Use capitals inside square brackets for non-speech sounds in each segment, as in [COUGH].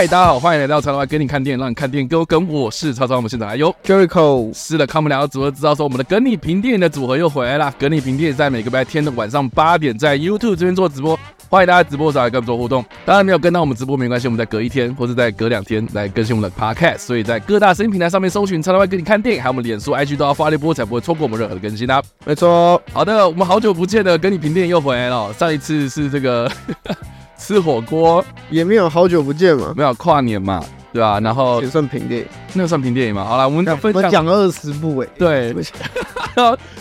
嗨，大家好，欢迎来到叉叉 Y 跟你看电影，让你看电影更跟我是超超。我们现场来哟，Jericho 是的，看我们两个组合知道说，我们的跟你评电影的组合又回来了。跟你评电影在每个白天的晚上八点在 YouTube 这边做直播，欢迎大家直播上来跟我们做互动。当然没有跟到我们直播没关系，我们再隔一天或者再隔两天来更新我们的 Podcast。所以在各大声音平台上面搜寻叉叉 Y 跟你看电影，还有我们脸书、IG 都要发一波，才不会错过我们任何的更新啊。没错，好的，我们好久不见的跟你评电影又回来了。上一次是这个。吃火锅。也没有好久不见嘛，没有跨年嘛，对吧、啊？然后也算评电影，那个算评电影吗。好了，我们分享讲了二十部哎、欸，对，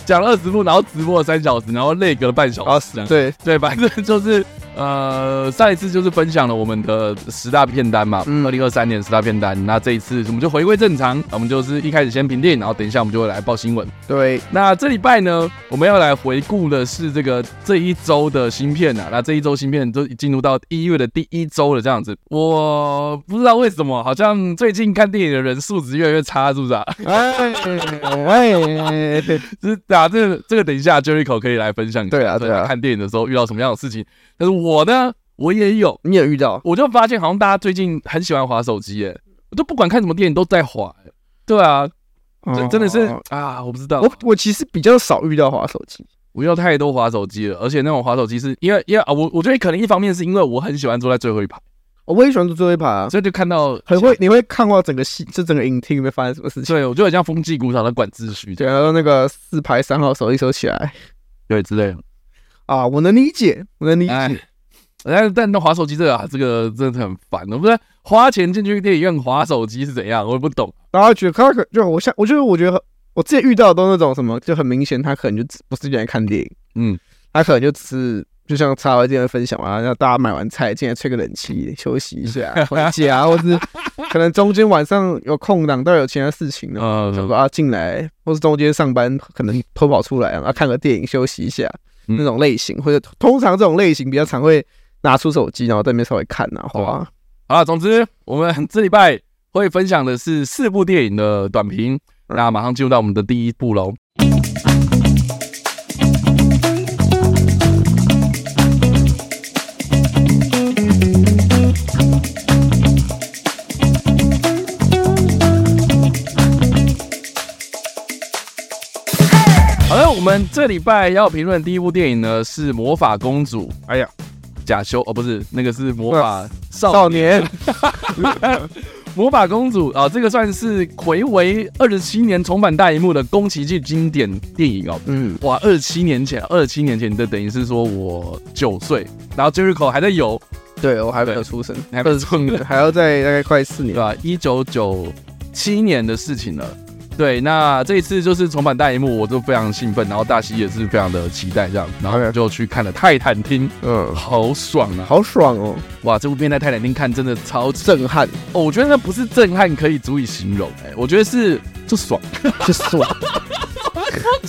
讲了二十部，然后直播了三小时，然后累隔了半小时，对对，反正就是。呃，上一次就是分享了我们的十大片单嘛，二零二三年十大片单。那这一次我们就回归正常，我们就是一开始先评电影，然后等一下我们就会来报新闻。对，那这礼拜呢，我们要来回顾的是这个这一周的新片啊。那这一周新片都进入到一月的第一周了，这样子。我不知道为什么，好像最近看电影的人素质越来越差，是不是啊？哎 [LAUGHS] 哎，就 [LAUGHS] 是啊，这个这个等一下 Jericho 可以来分享一下。对啊，对啊，看电影的时候遇到什么样的事情。但是我呢，我也有，你也遇到，我就发现好像大家最近很喜欢划手机，哎，我都不管看什么电影都在滑，对啊，真真的是啊，我不知道，我我其实比较少遇到滑手机，我遇到太多滑手机了，而且那种滑手机是因为因为啊，我我觉得可能一方面是因为我很喜欢坐在最后一排，我也喜欢坐最后一排啊，所以就看到很会，你会看过整个戏，就整个影厅里面发生什么事情，对，我就很像风纪股长的管秩序，对，然后那个四排三号手一收起来，对之类的。啊，我能理解，我能理解。但但那滑手机这个啊，这个真的很烦。我不知道花钱进去电影院滑手机是怎样，我也不懂。然后觉得他可就我像，我觉得我觉得我自己遇到的都那种什么，就很明显他可能就不是进来看电影，嗯，他可能就只是就像叉 Y 这样分享嘛，让大家买完菜进来吹个冷气休息一下 [LAUGHS] 回家，或是可能中间晚上有空档，都有其他事情的，嗯，想说啊进来，或是中间上班可能偷跑出来啊，看个电影休息一下。那种类型，或者通常这种类型比较常会拿出手机，然后在那边稍微看呐，好吧？好了，总之我们 [LAUGHS] 这礼拜会分享的是四部电影的短评，那马上进入到我们的第一部喽。我们这礼拜要评论第一部电影呢，是《魔法公主》。哎呀，假修哦，不是那个是魔法少年，[LAUGHS] 魔法公主啊，这个算是睽违二十七年重返大荧幕的宫崎骏经典电影哦。嗯，哇，二十七年前，二十七年前的等于是说我九岁，然后 Jericho 还在游，对我还没有出生，还没有出生，[LAUGHS] 还要再大概快四年，对吧？一九九七年的事情了。对，那这一次就是重返大荧幕，我就非常兴奋，然后大西也是非常的期待这样，然后就去看了泰坦厅，嗯，好爽啊，好爽哦，哇，这部片在泰坦厅看真的超震撼。哦，我觉得那不是震撼可以足以形容，哎，我觉得是就爽，就爽，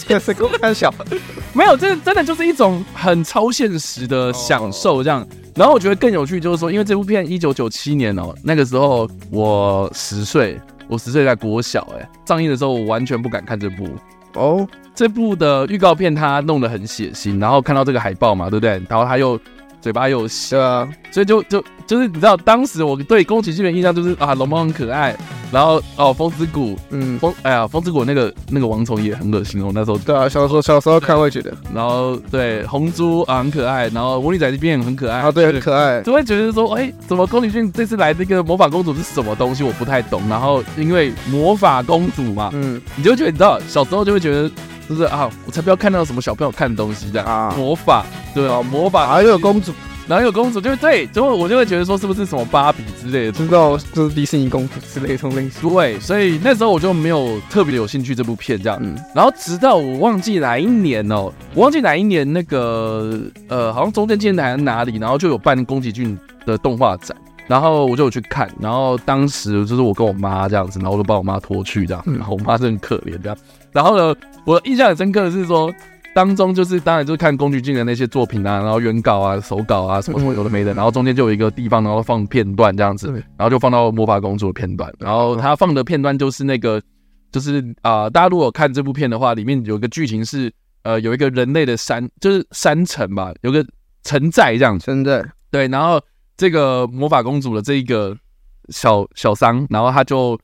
也是够看小，[LAUGHS] 没有，这真的就是一种很超现实的享受这样，然后我觉得更有趣就是说，因为这部片一九九七年哦，那个时候我十岁。我十岁在国小，哎，上映的时候我完全不敢看这部哦。这部的预告片他弄得很血腥，然后看到这个海报嘛，对不对？然后他又嘴巴又小，对啊，所以就就就是你知道，当时我对宫崎骏的印象就是啊，龙猫很可爱。然后哦，风之谷，嗯，风，哎呀，风之谷那个那个王虫也很恶心哦。那时候对啊，小时候小时候看会觉得，然后对红猪啊很可爱，然后魔女仔这边也很可爱啊，对，很可爱，就会觉得说，哎，怎么宫崎骏这次来这个魔法公主是什么东西？我不太懂。然后因为魔法公主嘛，嗯，你就会觉得你知道，小时候就会觉得就是啊，我才不要看到什么小朋友看的东西这样啊，魔法，对啊，魔法还有公主。然后有公主，就对，之后我就会觉得说是不是什么芭比之类的，知道就是迪士尼公主之类的这种类型。对，所以那时候我就没有特别有兴趣这部片这样。嗯。然后直到我忘记哪一年哦，我忘记哪一年那个呃，好像中正纪念堂还是哪里，然后就有办宫崎骏的动画展，然后我就有去看。然后当时就是我跟我妈这样子，然后我就把我妈拖去这样，然后我妈真的很可怜这样。然后呢，我印象很深刻的是说。当中就是当然就是看宫崎骏的那些作品啊，然后原稿啊、手稿啊什么什么有的没的，然后中间就有一个地方，然后放片段这样子，然后就放到魔法公主的片段，然后他放的片段就是那个就是啊、呃，大家如果看这部片的话，里面有一个剧情是呃有一个人类的山就是山城吧，有个城寨这样子，城寨，对，然后这个魔法公主的这一个小小桑，然后他就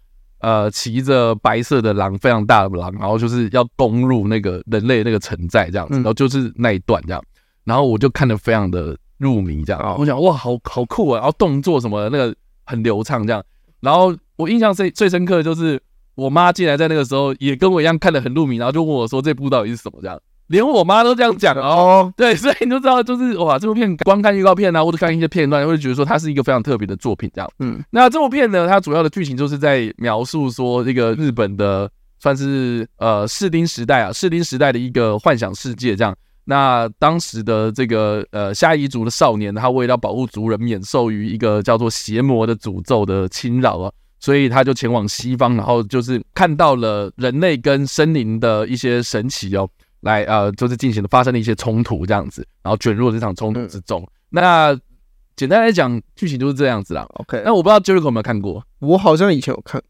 呃骑着白色的狼，非常大的狼，然后就是要攻入那个人类那个城寨这样子，然后就是那一段这样，然后我就看得非常的入迷这样，我想哇，好好酷啊，然后动作什么的那个很流畅这样，然后我印象最最深刻的就是我妈进来在那个时候也跟我一样看得很入迷，然后就问我说这部到底是什么这样。连我妈都这样讲哦，对，所以你就知道，就是哇，这部片光看预告片啊，或者看一些片段，会觉得说它是一个非常特别的作品，这样。嗯，那这部片呢，它主要的剧情就是在描述说，这个日本的算是呃士丁时代啊，士丁时代的一个幻想世界，这样。那当时的这个呃虾夷族的少年，他为了保护族人免受于一个叫做邪魔的诅咒的侵扰啊，所以他就前往西方，然后就是看到了人类跟森林的一些神奇哦。来呃，就是进行了发生了一些冲突这样子，然后卷入了这场冲突之中。嗯、那简单来讲，剧情就是这样子啦。OK，那我不知道 Jericho 有没有看过，我好像以前有看，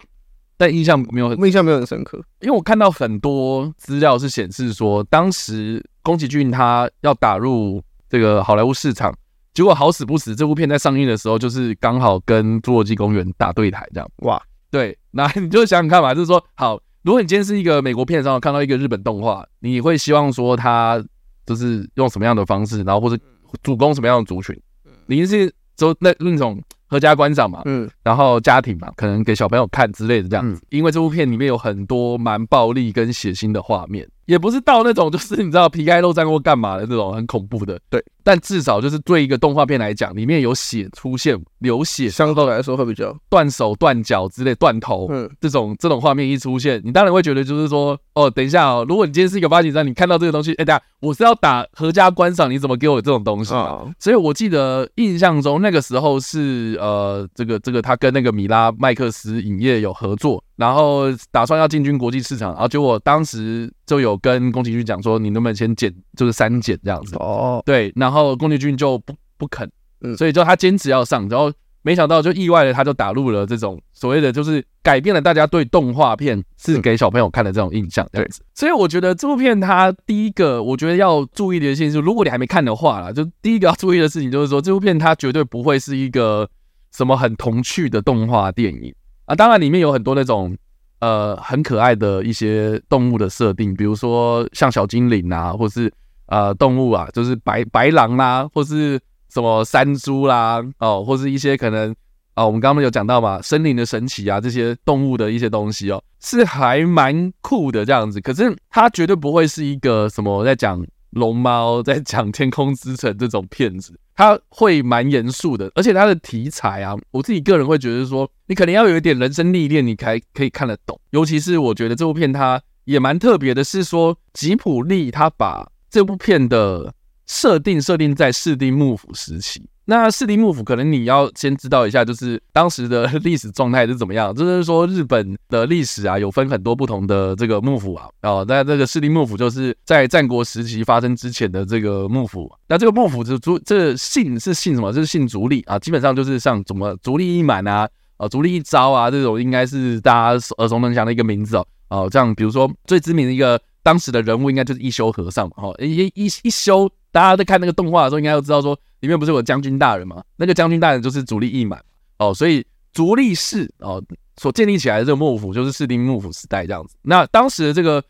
但印象没有，印象没有很深刻。因为我看到很多资料是显示说，当时宫崎骏他要打入这个好莱坞市场，结果好死不死，这部片在上映的时候就是刚好跟《侏罗纪公园》打对台这样。哇，对，那你就想想看嘛，就是说好。如果你今天是一个美国片商，看到一个日本动画，你会希望说他就是用什么样的方式，然后或者主攻什么样的族群？你是就那那种合家观赏嘛，嗯，然后家庭嘛，可能给小朋友看之类的这样子。因为这部片里面有很多蛮暴力跟血腥的画面。也不是到那种就是你知道皮开肉绽或干嘛的这种很恐怖的，对。但至少就是对一个动画片来讲，里面有血出现，流血，相对来说会比较断手断脚之类断头，嗯，这种这种画面一出现，你当然会觉得就是说，哦，等一下哦，如果你今天是一个八景山，你看到这个东西，哎，等下我是要打合家观赏，你怎么给我这种东西啊？哦、所以我记得印象中那个时候是呃，这个这个他跟那个米拉麦克斯影业有合作。然后打算要进军国际市场，然后结果当时就有跟宫崎骏讲说，你能不能先剪，就是删减这样子哦，对，然后宫崎骏就不不肯，嗯，所以就他坚持要上，然后没想到就意外的他就打入了这种所谓的就是改变了大家对动画片是给小朋友看的这种印象这样子，所以我觉得这部片它第一个我觉得要注意的事情是，如果你还没看的话啦，就第一个要注意的事情就是说，这部片它绝对不会是一个什么很童趣的动画电影。啊，当然里面有很多那种呃很可爱的一些动物的设定，比如说像小精灵啊，或是呃动物啊，就是白白狼啦、或是什么山猪啦，哦，或是一些可能啊、我们刚刚有讲到嘛，森林的神奇啊，这些动物的一些东西哦，是还蛮酷的这样子。可是它绝对不会是一个什么在讲龙猫，[LAUGHS] 在讲天空之城这种片子。它会蛮严肃的，而且它的题材啊，我自己个人会觉得说，你可能要有一点人生历练，你才可以看得懂。尤其是我觉得这部片它也蛮特别的，是说吉普力他把这部片的设定设定在室町幕府时期。那室町幕府可能你要先知道一下，就是当时的历史状态是怎么样。就是说日本的历史啊，有分很多不同的这个幕府啊。哦，那这个室町幕府就是在战国时期发生之前的这个幕府。那这个幕府是足，这姓是姓什么？就是姓足利啊。基本上就是像什么足利义满啊，啊足利义昭啊这种，应该是大家耳熟能详的一个名字哦。哦，这样比如说最知名的一个当时的人物，应该就是一休和尚嘛。哦，一一一休，大家在看那个动画的时候，应该都知道说。里面不是有将军大人吗？那个将军大人就是足利义满哦，所以足利氏哦所建立起来的这个幕府就是室町幕府时代这样子。那当时的这个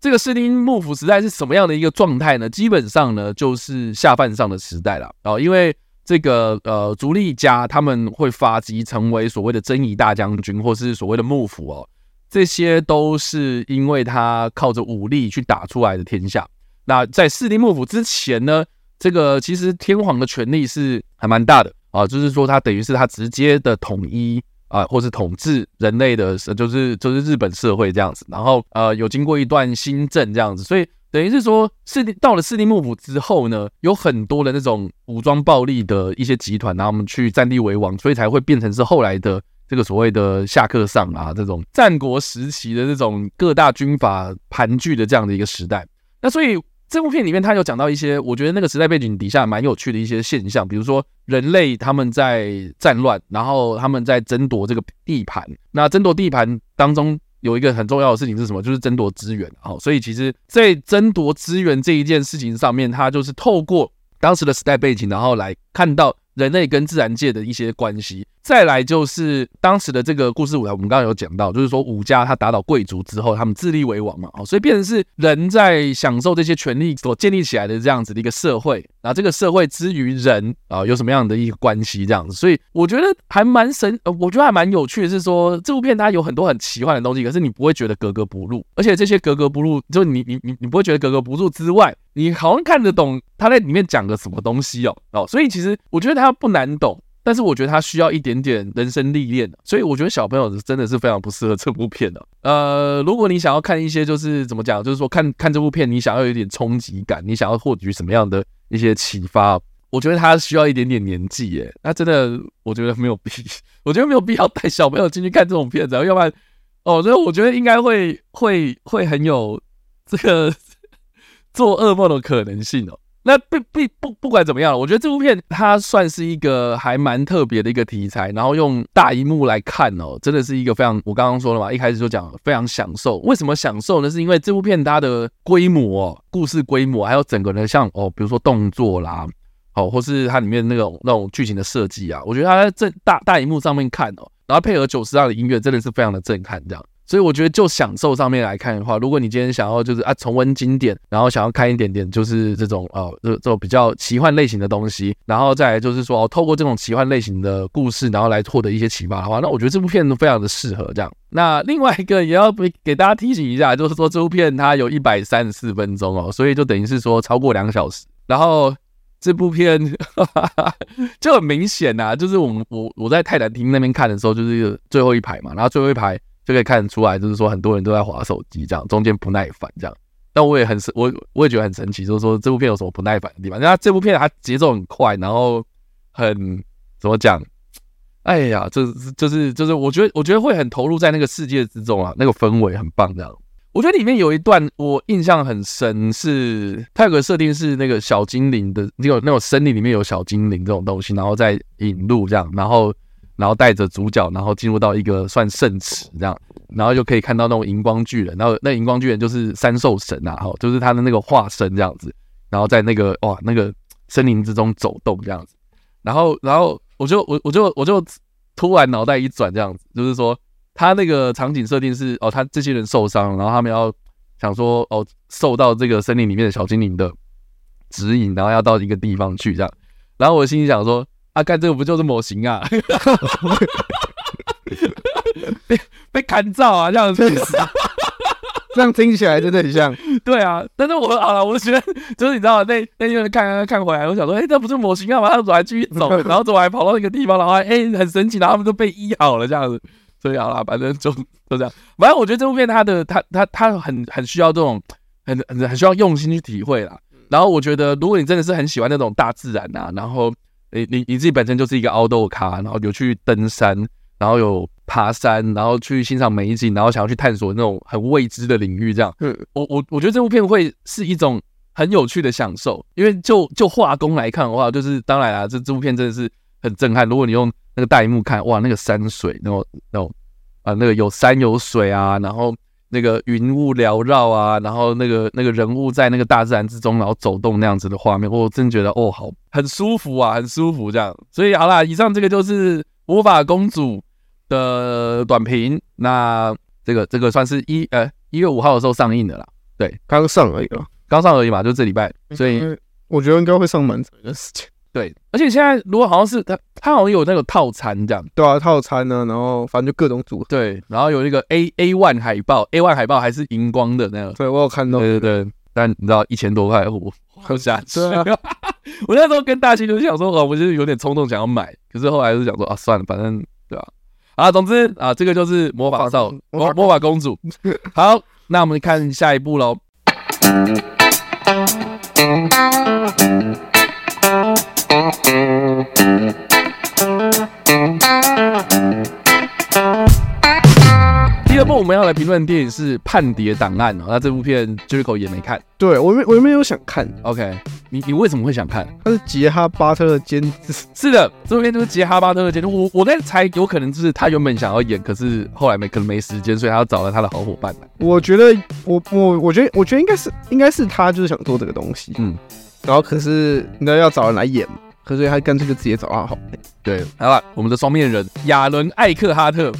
这个室町幕府时代是什么样的一个状态呢？基本上呢就是下犯上的时代了哦，因为这个呃足利家他们会发迹成为所谓的征夷大将军或是所谓的幕府哦，这些都是因为他靠着武力去打出来的天下。那在室町幕府之前呢？这个其实天皇的权力是还蛮大的啊，就是说他等于是他直接的统一啊，或是统治人类的，就是就是日本社会这样子。然后呃，有经过一段新政这样子，所以等于是说室町到了室町幕府之后呢，有很多的那种武装暴力的一些集团，然后我们去占地为王，所以才会变成是后来的这个所谓的下课上啊这种战国时期的这种各大军阀盘踞的这样的一个时代。那所以。这部片里面，他有讲到一些我觉得那个时代背景底下蛮有趣的一些现象，比如说人类他们在战乱，然后他们在争夺这个地盘。那争夺地盘当中有一个很重要的事情是什么？就是争夺资源。好，所以其实，在争夺资源这一件事情上面，他就是透过当时的时代背景，然后来看到人类跟自然界的一些关系。再来就是当时的这个故事舞台，我们刚刚有讲到，就是说武家他打倒贵族之后，他们自立为王嘛，哦，所以变成是人在享受这些权利所建立起来的这样子的一个社会，然后这个社会之于人啊，有什么样的一个关系这样子，所以我觉得还蛮神，呃，我觉得还蛮有趣的是说，这部片它有很多很奇幻的东西，可是你不会觉得格格不入，而且这些格格不入，就你你你你不会觉得格格不入之外，你好像看得懂他在里面讲的什么东西哦哦，所以其实我觉得他不难懂。但是我觉得他需要一点点人生历练，所以我觉得小朋友真的是非常不适合这部片的。呃，如果你想要看一些就是怎么讲，就是说看看这部片，你想要有一点冲击感，你想要获取什么样的一些启发，我觉得他需要一点点年纪耶。那真的，我觉得没有必，我觉得没有必要带小朋友进去看这种片子，要不然，哦，所以我觉得应该会会会很有这个 [LAUGHS] 做噩梦的可能性哦。那不不不不管怎么样，我觉得这部片它算是一个还蛮特别的一个题材，然后用大荧幕来看哦，真的是一个非常，我刚刚说了嘛，一开始就讲非常享受。为什么享受呢？是因为这部片它的规模、哦、故事规模，还有整个人像哦，比如说动作啦，哦，或是它里面那种那种剧情的设计啊，我觉得它在这大大荧幕上面看哦，然后配合九十二的音乐，真的是非常的震撼，这样。所以我觉得，就享受上面来看的话，如果你今天想要就是啊重温经典，然后想要看一点点就是这种呃这这种比较奇幻类型的东西，然后再来就是说哦透过这种奇幻类型的故事，然后来获得一些启发的话，那我觉得这部片都非常的适合这样。那另外一个也要给给大家提醒一下，就是说这部片它有一百三十四分钟哦，所以就等于是说超过两小时。然后这部片哈哈哈就很明显呐、[LAUGHS] 啊，就是我们我我在泰坦厅那边看的时候，就是最后一排嘛，然后最后一排。就可以看得出来，就是说很多人都在划手机，这样中间不耐烦这样。但我也很神，我我也觉得很神奇，就是说这部片有什么不耐烦的地方？那这部片它节奏很快，然后很怎么讲？哎呀，就是就是就是，我觉得我觉得会很投入在那个世界之中啊，那个氛围很棒这样。我觉得里面有一段我印象很深，是它有个设定是那个小精灵的，那种那种森林里面有小精灵这种东西，然后再引路这样，然后。然后带着主角，然后进入到一个算圣池这样，然后就可以看到那种荧光巨人，然后那荧光巨人就是三兽神啊，哈，就是他的那个化身这样子，然后在那个哇那个森林之中走动这样子，然后然后我就我我就我就突然脑袋一转这样子，就是说他那个场景设定是哦，他这些人受伤，然后他们要想说哦，受到这个森林里面的小精灵的指引，然后要到一个地方去这样，然后我心里想说。啊，干这个不就是模型啊？[LAUGHS] 被被砍照啊，这样子，[LAUGHS] 这样听起来真的很像。[LAUGHS] 对啊，但是我好了，我觉得就是你知道，那那天看看看回来，我想说，哎、欸，这不是模型啊？嘛，他们怎么还继续走？然后怎么还跑到一个地方？然后哎、欸，很神奇，然后他们都被医好了，这样子。所以好了，反正就就这样。反正我觉得这部片它的它它它很很需要这种很很很需要用心去体会啦。然后我觉得，如果你真的是很喜欢那种大自然啊，然后。你你你自己本身就是一个 outdoor 咖，然后有去登山，然后有爬山，然后去欣赏美景，然后想要去探索那种很未知的领域，这样。嗯，我我我觉得这部片会是一种很有趣的享受，因为就就画工来看的话，就是当然啊，这这部片真的是很震撼。如果你用那个大荧幕看，哇，那个山水，那种那种啊，那个有山有水啊，然后。那个云雾缭绕啊，然后那个那个人物在那个大自然之中，然后走动那样子的画面，我真觉得哦，好很舒服啊，很舒服这样。所以好啦，以上这个就是魔法公主的短评。那这个这个算是一呃一月五号的时候上映的啦，对，刚上而已啊，刚上而已嘛，就这礼拜。所以我觉得应该会上蛮长的时间。对，而且现在如果好像是他，他好像有那个套餐这样。对啊，套餐呢，然后反正就各种组合。对，然后有那个 A A one 海报，A one 海报还是荧光的那个。对，我有看到。对对对，但你知道一千多块，我花不下去。啊、[LAUGHS] 我那时候跟大青就是想说，哦，我就是有点冲动想要买，可是后来是想说啊，算了，反正对吧？啊，总之啊，这个就是魔法少魔魔法公主。[LAUGHS] 好，那我们看下一步喽。我们要来评论电影是《叛谍档案》哦，那这部片 Jericho 也没看，对我没我没有想看。OK，你你为什么会想看？他是杰哈巴特的监制，是的，这部片就是杰哈巴特的监制。我我在猜，有可能就是他原本想要演，可是后来没可能没时间，所以他要找了他的好伙伴来。我觉得我我我觉得我觉得应该是应该是他就是想做这个东西，嗯，然后可是你知道要找人来演。可是他干脆就直接找他好。对，好了，我们的双面人亚伦·艾克哈特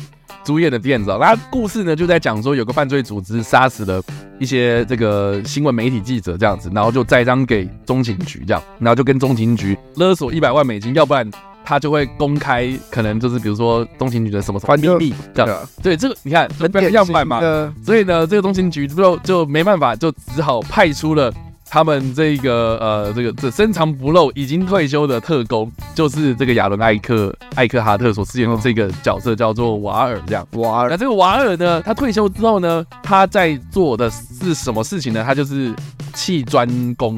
主演的片子啊，那故事呢就在讲说有个犯罪组织杀死了一些这个新闻媒体记者这样子，然后就栽赃给中情局这样，然后就跟中情局勒索一百万美金，要不然。他就会公开，可能就是比如说中情局的什么什么秘密这样。对，这个你看很样板嘛，所以呢，这个中情局就就没办法，就只好派出了他们这个呃这个这深藏不露已经退休的特工，就是这个亚伦艾克艾克哈特所饰演的这个角色叫做瓦尔这样。瓦尔，那这个瓦尔呢，他退休之后呢，他在做的是什么事情呢？他就是砌砖工，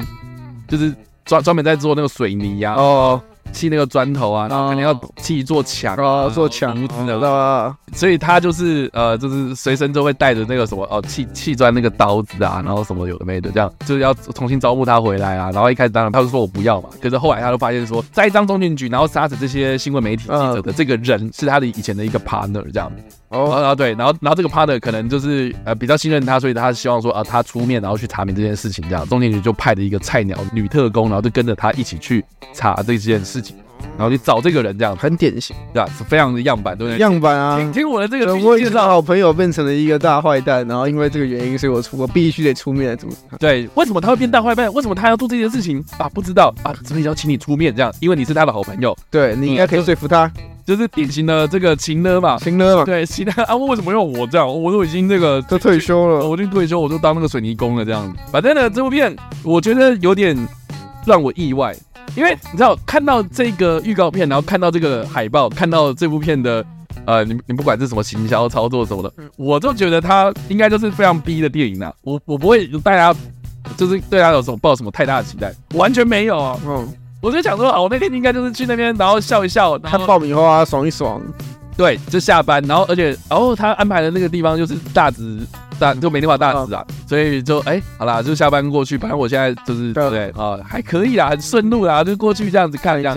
就是专专门在做那个水泥呀、啊。哦。砌那个砖头啊，然后肯定要砌一座墙啊，做墙子的，知道吧？所以他就是呃，就是随身就会带着那个什么哦，砌砌砖那个刀子啊，然后什么有的没的，这样就是要重新招募他回来啊。然后一开始当然他就说我不要嘛，可是后来他就发现说，栽赃中情局，然后杀死这些新闻媒体记者的这个人是他的以前的一个 partner，这样。哦，然后对，然后然后这个 partner 可能就是呃比较信任他，所以他希望说啊他出面，然后去查明这件事情，这样中间局就派了一个菜鸟女特工，然后就跟着他一起去查这件事情。然后你找这个人，这样很典型，对吧？是非常的样板，对不对？样板啊！听，听我的这个我介绍，好朋友变成了一个大坏蛋，然后因为这个原因，所以我出，我必须得出面来阻止他。对，为什么他会变大坏蛋？为什么他要做这件事情啊？不知道啊，所以要请你出面，这样，因为你是他的好朋友，对，你应该可以说服他，就，就是典型的这个情勒嘛，情勒嘛，对，情勒啊，为什么用我这样？我都已经这个 [LAUGHS] 都退休了，我已经退休，我就当那个水泥工了，这样子。反正呢，这部片我觉得有点让我意外。因为你知道，看到这个预告片，然后看到这个海报，看到这部片的，呃，你你不管是什么行销操作什么的，我就觉得它应该就是非常逼的电影啊。我我不会大家就是对它有什么抱什么太大的期待，完全没有啊。嗯，我就想说，啊，我那天应该就是去那边，然后笑一笑，看爆米花，爽一爽。对，就下班，然后而且，然后他安排的那个地方就是大直。大就没那么大直啊，所以就哎、欸，好啦，就下班过去。反正我现在就是对对啊，还可以啦，很顺路啦，就过去这样子看一下。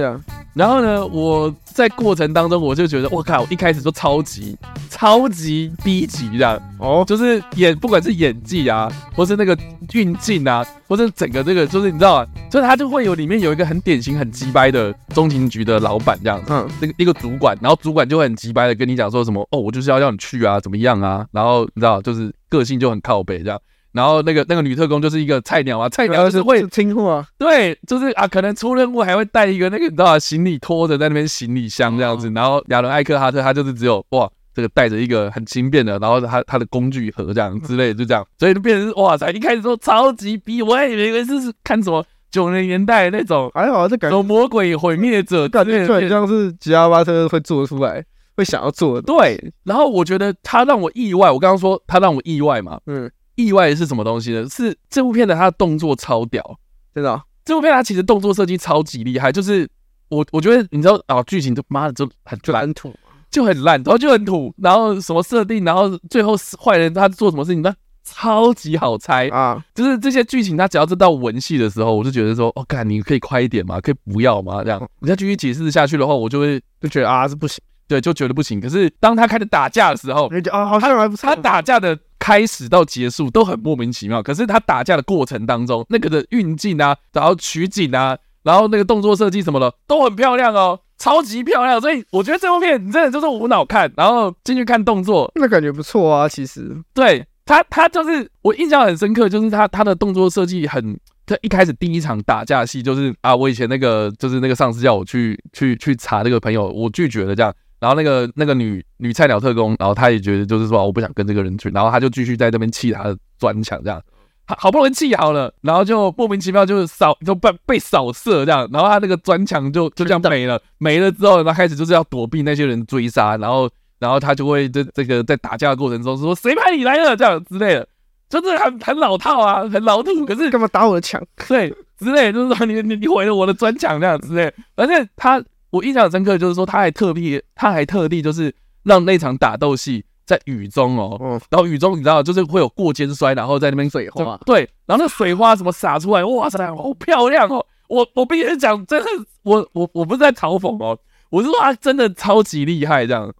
然后呢，我在过程当中我就觉得，我靠，我一开始就超级超级 B 级这样。哦，就是演不管是演技啊，或是那个运镜啊，或是整个这个，就是你知道啊，就是他就会有里面有一个很典型很鸡掰的中情局的老板这样。子，嗯，那个一个主管，然后主管就会很鸡掰的跟你讲说什么，哦，我就是要让你去啊，怎么样啊，然后你知道就是。个性就很靠北这样，然后那个那个女特工就是一个菜鸟啊，菜鸟就是会听话，对，就是啊，可能出任务还会带一个那个你知道啊，行李拖着在那边行李箱这样子，然后亚伦艾克哈特他就是只有哇，这个带着一个很轻便的，然后他他的工具盒这样之类的，就这样，所以就变成哇塞，一开始说超级逼，我还以为是看什么九零年代那种，还好这感觉魔鬼毁灭者，感觉很像是吉拉巴特会做出来。会想要做的对，然后我觉得他让我意外。我刚刚说他让我意外嘛，嗯，意外是什么东西呢？是这部片的他的动作超屌，真的。这部片他其实动作设计超级厉害，就是我我觉得你知道啊，剧情就妈的就很就很土，就很烂，然后就很土，然后什么设定，然后最后坏人他做什么事情，那超级好猜啊。就是这些剧情，他只要知道文戏的时候，我就觉得说，哦，干，你可以快一点嘛，可以不要嘛，这样你再继续解释下去的话，我就会就觉得啊，是不行。对，就觉得不行。可是当他开始打架的时候，啊，好像还不。他打架的开始到结束都很莫名其妙。可是他打架的过程当中，那个的运镜啊，然后取景啊，然后那个动作设计什么的都很漂亮哦，超级漂亮。所以我觉得这部片你真的就是无脑看，然后进去看动作，那感觉不错啊。其实，对他，他就是我印象很深刻，就是他他的动作设计很。他一开始第一场打架戏就是啊，我以前那个就是那个上司叫我去去去查那个朋友，我拒绝了这样。然后那个那个女女菜鸟特工，然后她也觉得就是说我不想跟这个人去，然后她就继续在这边砌她的砖墙这样，好不容易砌好了，然后就莫名其妙就扫就被被扫射这样，然后她那个砖墙就就这样没了，没了之后，她开始就是要躲避那些人追杀，然后然后她就会这这个在打架的过程中说谁派你来了这样之类的，就是很很老套啊，很老土，可是干嘛打我的墙？对，之类就是说你你你毁了我的砖墙这样之类，而且他。我印象很深刻，就是说他还特地，他还特地就是让那场打斗戏在雨中哦，嗯，然后雨中你知道，就是会有过肩摔，然后在那边水花，对，然后那水花什么洒出来，哇塞，好漂亮哦！我我必须讲，真的，我我我不是在嘲讽哦，我是说他真的超级厉害这样，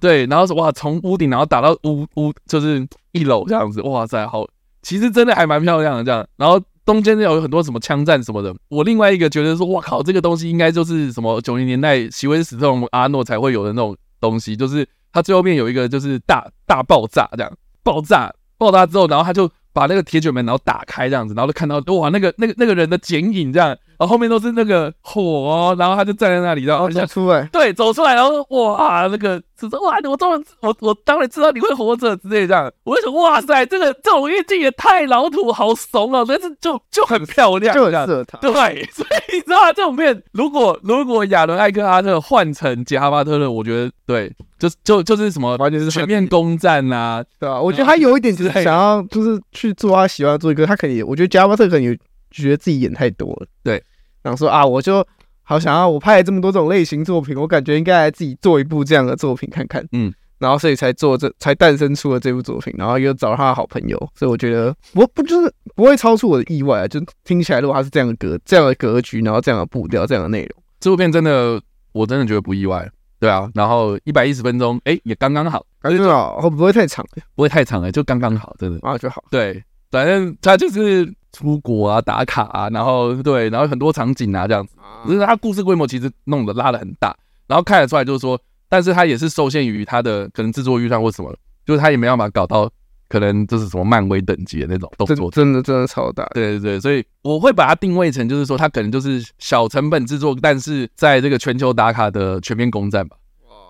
对，然后说哇，从屋顶然后打到屋屋就是一楼这样子，哇塞，好，其实真的还蛮漂亮的这样，然后中间有很多什么枪战什么的。我另外一个觉得说，哇靠，这个东西应该就是什么九零年代席维斯·史特龙、阿诺才会有的那种东西，就是他最后面有一个就是大大爆炸这样，爆炸爆炸之后，然后他就把那个铁卷门然后打开这样子，然后就看到哇那个那个那个人的剪影这样。然后后面都是那个火，哦，然后他就站在那里，然后走出来，对，走出来，然后哇，那个是说哇，我终于我我当然知道你会活着之类这样，我就想哇塞，这个这种运镜也太老土，好怂啊，但是就就很漂亮，就很适合他，对，所以你知道吗？这种片如果如果亚伦艾克哈特换成杰哈巴特勒，我觉得对，就就就是什么，完全是全面攻占啊，对吧？我觉得他有一点就是想要就是去做他喜欢做一个，他可以，我觉得杰哈巴特可能有觉得自己演太多了，对。然后说啊，我就好想要我拍了这么多这种类型作品，我感觉应该来自己做一部这样的作品看看。嗯，然后所以才做这，才诞生出了这部作品。然后又找他的好朋友，所以我觉得我不就是不会超出我的意外啊。就听起来，如果他是这样的格这样的格局，然后这样的步调，这样的内容，这部片真的我真的觉得不意外。对啊，然后一百一十分钟，哎，也刚刚好，刚刚好，会不会太长？不会太长哎，就刚刚好，真的啊就好。对，反正他就是。出国啊，打卡啊，然后对，然后很多场景啊，这样子，只是他故事规模其实弄得拉的很大，然后看得出来就是说，但是他也是受限于他的可能制作预算或什么，就是他也没办法搞到可能就是什么漫威等级的那种动作，真的真的超大，对对对，所以我会把它定位成就是说，他可能就是小成本制作，但是在这个全球打卡的全面攻占吧。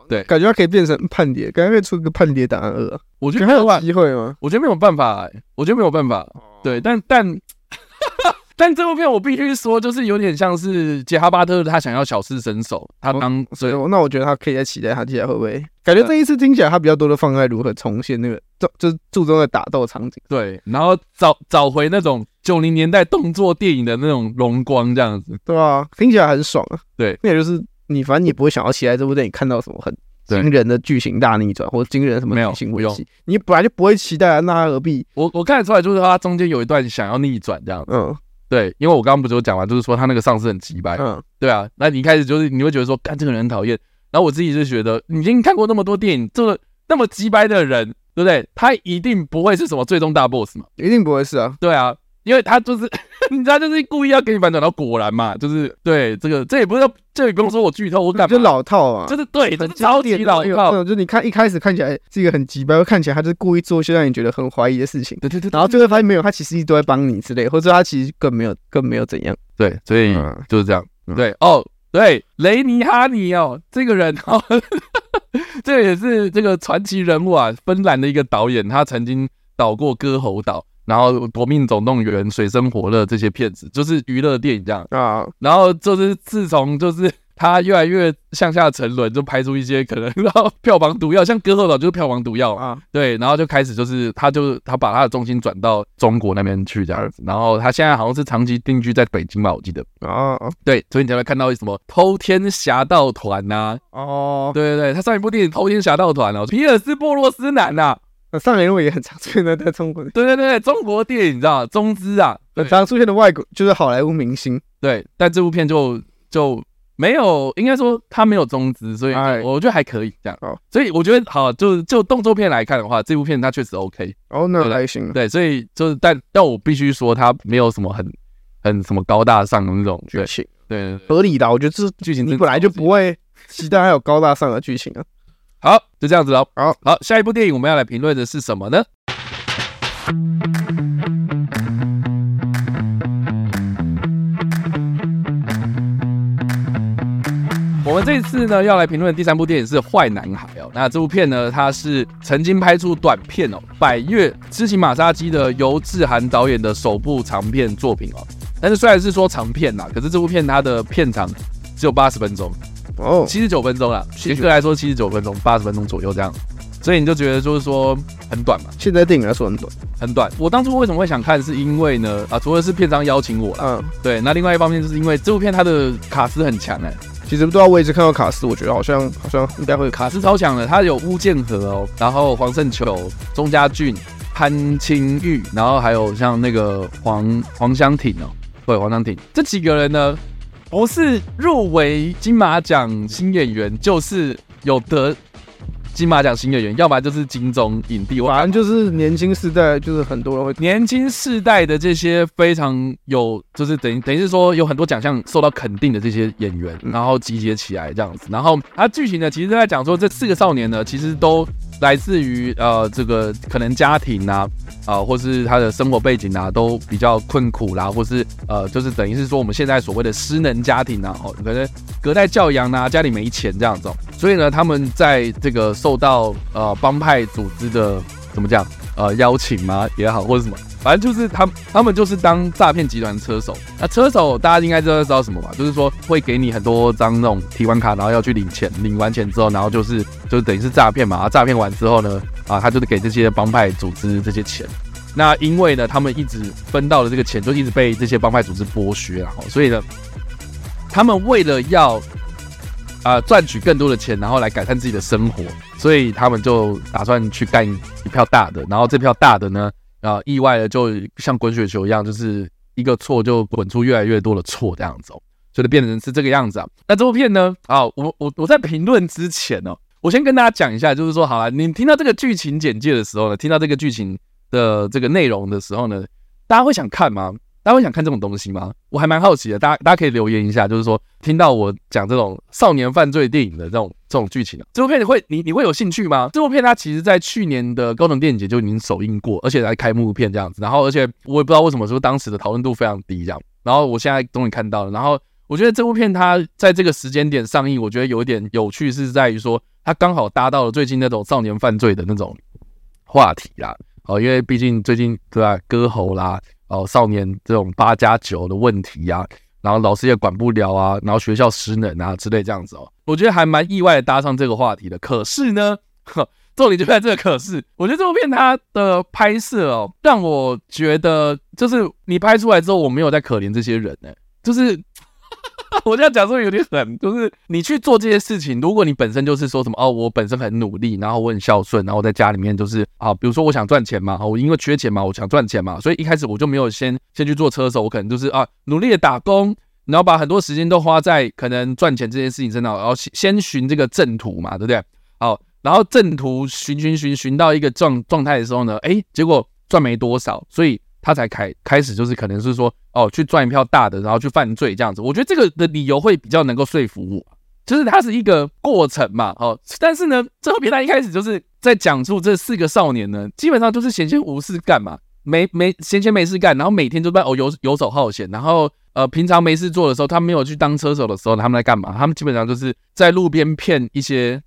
对，感觉它可以变成叛谍，感觉可以出个叛谍档案二。我觉得还有机会吗？我觉得没有办法，我觉得没有办法。对，但 [LAUGHS] 但。但这部片我必须说，就是有点像是杰哈巴特他想要小试身手，他当所以那我觉得他可以再期待他接下来会。不会感觉这一次听起来他比较多的放在如何重现那个就就是注重在打斗场景，对，然后找找回那种九零年代动作电影的那种荣光这样子，对啊，听起来很爽啊，对，那也就是你反正你不会想要期待这部电影看到什么很惊人的剧情大逆转或者惊人什么剧情危机，你本来就不会期待啊，那何必？我我看得出来就是他中间有一段想要逆转这样子，嗯。对，因为我刚刚不是有讲完，就是说他那个上司很机掰，嗯，对啊，那你一开始就是你会觉得说，干这个人很讨厌，然后我自己就觉得，你已经看过那么多电影，这个那么机掰的人，对不对？他一定不会是什么最终大 boss 嘛，一定不会是啊，对啊。因为他就是，[LAUGHS] 你知道，就是故意要给你反转，然后果然嘛，就是对这个，这也不是，这也不用说我剧透，我感觉老套啊，就是对，很超级老套，就是你看一开始看起来是一个很机掰，看起来他就是故意做一些让你觉得很怀疑的事情，对对对，然后最后发现没有，他其实一直都在帮你之类，或者他其实更没有，更没有怎样，对，所以就是这样，对哦，对，雷尼哈尼哦，这个人哦，[LAUGHS] 这也是这个传奇人物啊，芬兰的一个导演，他曾经导过《割喉岛》。然后《夺命总动员》《水深火热》这些片子，就是娱乐电影这样啊。然后就是自从就是他越来越向下沉沦，就拍出一些可能然后票房毒药，像《割喉岛》就是票房毒药啊。对，然后就开始就是他就他把他的重心转到中国那边去这样子。然后他现在好像是长期定居在北京吧，我记得啊。对，所以你才会看到什么《偷天侠盗团》呐。哦，对对对，他上一部电影《偷天侠盗团》哦，皮尔斯·布洛斯南呐。上联我也很常出现在在中国，对对对，中国电影你知道中资啊，很常出现的外国就是好莱坞明星，对，但这部片就就没有，应该说他没有中资，所以我觉得还可以这样，哦，所以我觉得好，就就动作片来看的话，这部片它确实 OK，哦，那还行，对，所以就是但但我必须说它没有什么很很什么高大上的那种剧情，对，合理的，我觉得这剧情你本来就不会期待还有高大上的剧情啊。好，就这样子喽。好好，下一部电影我们要来评论的是什么呢？我们这次呢要来评论的第三部电影是《坏男孩》哦。那这部片呢，它是曾经拍出短片哦，《百越痴情马杀鸡》的游志涵导演的首部长片作品哦。但是虽然是说长片呐，可是这部片它的片长只有八十分钟。哦，七十九分钟了，严格来说七十九分钟，八十分钟左右这样，所以你就觉得就是说很短嘛？现在电影来说很短，很短。我当初为什么会想看，是因为呢啊，除了是片商邀请我了，嗯，对，那另外一方面就是因为这部片它的卡斯很强哎、欸，其实不知道我一直看到卡斯，我觉得好像好像应该会卡斯超强的，它有巫建和哦，然后黄圣球、钟嘉俊、潘青玉，然后还有像那个黄黄湘婷哦，对，黄湘婷。这几个人呢。不是入围金马奖新演员，就是有得金马奖新演员，要不然就是金钟影帝，反正就是年轻世代，就是很多人会年轻世代的这些非常有，就是等于等于是说有很多奖项受到肯定的这些演员，然后集结起来这样子，然后它剧情呢，其实在讲说这四个少年呢，其实都来自于呃这个可能家庭呐啊、或是他的生活背景呐，都比较困苦啦，或是呃就是等于是说我们现在所谓的失能家庭呐，哦可能隔代教养啊，家里没钱这样子，哦。所以呢，他们在这个受到呃帮派组织的怎么讲呃邀请吗也好，或者什么，反正就是他他们就是当诈骗集团车手。那车手大家应该知道知道什么吧？就是说会给你很多张那种提款卡，然后要去领钱，领完钱之后，然后就是就是等于是诈骗嘛。啊，诈骗完之后呢，啊，他就是给这些帮派组织这些钱。那因为呢，他们一直分到的这个钱，就一直被这些帮派组织剥削啊，所以呢，他们为了要啊，赚、取更多的钱，然后来改善自己的生活，所以他们就打算去干一票大的。然后这票大的呢，啊、意外的就像滚雪球一样，就是一个错就滚出越来越多的错这样子，哦，所以变成是这个样子啊。那这部片呢，啊，我我我在评论之前哦，我先跟大家讲一下，就是说，好了，你听到这个剧情简介的时候呢，听到这个剧情的这个内容的时候呢，大家会想看吗？大家会想看这种东西吗？我还蛮好奇的，大家大家可以留言一下，就是说听到我讲这种少年犯罪电影的这种这种剧情，这部片你会你你会有兴趣吗？这部片它其实在去年的高雄电影节就已经首映过，而且还开幕片这样子，然后而且我也不知道为什么说当时的讨论度非常低这样，然后我现在终于看到了，然后我觉得这部片它在这个时间点上映，我觉得有一点有趣是在于说它刚好搭到了最近那种少年犯罪的那种话题啦，哦，因为毕竟最近对吧，割喉啦。哦，少年这种八加九的问题呀、啊，然后老师也管不了啊，然后学校失能啊之类这样子哦，我觉得还蛮意外的搭上这个话题的。可是呢，重点就在这个可是，我觉得这部片它的拍摄哦，让我觉得就是你拍出来之后，我没有在可怜这些人呢、就是。[LAUGHS] 我这样讲说有点狠，就是你去做这些事情，如果你本身就是说什么哦，我本身很努力，然后我很孝顺，然后在家里面就是啊，比如说我想赚钱嘛，我因为缺钱嘛，我想赚钱嘛，所以一开始我就没有先先去做车手，我可能就是啊努力的打工，然后把很多时间都花在可能赚钱这件事情身上，然后先寻这个正途嘛，对不对？好，然后正途寻寻寻寻到一个状状态的时候呢，诶，结果赚没多少，所以。他才开开始就是可能是说哦，去赚一票大的，然后去犯罪这样子。我觉得这个的理由会比较能够说服我，就是它是一个过程嘛，哦。但是呢，这部片他一开始就是在讲述这四个少年呢，基本上就是闲闲无事干嘛，没没闲闲没事干，然后每天都在哦游游手好闲，然后呃平常没事做的时候，他没有去当车手的时候，他们在干嘛？他们基本上就是在路边骗一些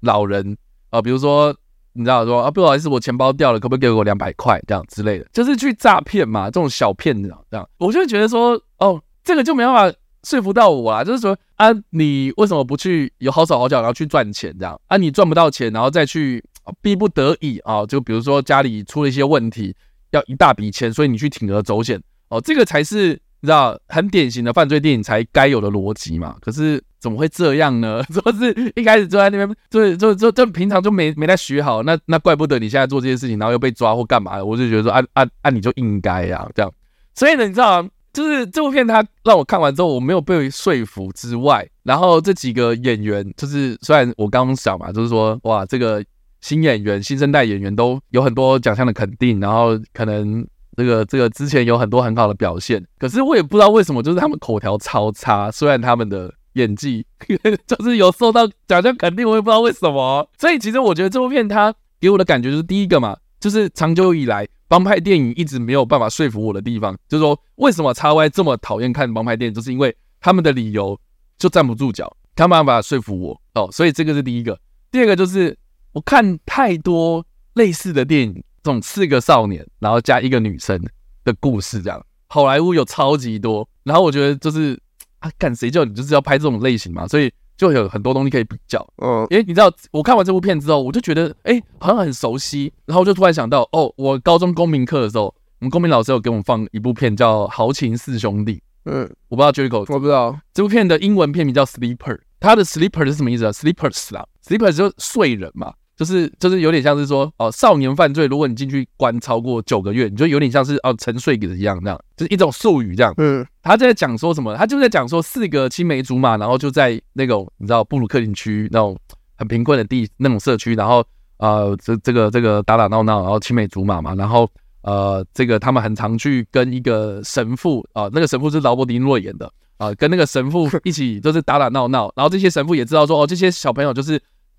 老人啊、呃，比如说。你知道说啊，不好意思，我钱包掉了，可不可以给我两百块这样之类的，就是去诈骗嘛，这种小骗子这样，我就觉得说，哦，这个就没办法说服到我啊，就是说啊，你为什么不去有好手好脚，然后去赚钱这样啊？你赚不到钱，然后再去逼不得已啊，就比如说家里出了一些问题，要一大笔钱，所以你去铤而走险哦，这个才是。你知道很典型的犯罪电影才该有的逻辑嘛？可是怎么会这样呢？[LAUGHS] 说是一开始坐在那边，就就就就平常就没没在学好，那那怪不得你现在做这些事情，然后又被抓或干嘛的。我就觉得说，啊啊啊你就应该呀，这样。所以呢，你知道？就是这部片它让我看完之后，我没有被说服之外，然后这几个演员，就是虽然我刚刚讲嘛，就是说哇，这个新演员、新生代演员都有很多奖项的肯定，然后可能。这个这个之前有很多很好的表现，可是我也不知道为什么，就是他们口条超差。虽然他们的演技 [LAUGHS] 就是有受到奖项肯定，我也不知道为什么。所以其实我觉得这部片它给我的感觉就是第一个嘛，就是长久以来帮派电影一直没有办法说服我的地方，就是说为什么 XY 这么讨厌看帮派电影，就是因为他们的理由就站不住脚，他没办法说服我哦。所以这个是第一个。第二个就是我看太多类似的电影。这种四个少年，然后加一个女生的故事，这样好莱坞有超级多。然后我觉得就是啊，干谁叫你就是要拍这种类型嘛，所以就有很多东西可以比较。嗯，诶，你知道我看完这部片之后，我就觉得诶，好像很熟悉。然后我就突然想到，哦，我高中公民课的时候，我们公民老师有给我们放一部片叫《豪情四兄弟》。嗯，我不知道 Jericho，我不知道这部片的英文片名叫 Sleeper，它的 Sleeper 是什么意思啊？Sleepers 啦，Sleeper 就是睡人嘛。就是就是有点像是说哦，少年犯罪，如果你进去关超过九个月，你就有点像是哦沉睡的一样，这样就是一种术语这样。嗯，他在讲说什么？他就在讲说四个青梅竹马，然后就在那种你知道布鲁克林区那种很贫困的地那种社区，然后呃这这个这个打打闹闹，然后青梅竹马嘛，然后呃这个他们很常去跟一个神父啊、呃，那个神父是劳勃迪尼洛演的啊、呃，跟那个神父 [LAUGHS] 一起就是打打闹闹，然后这些神父也知道说哦，这些小朋友就是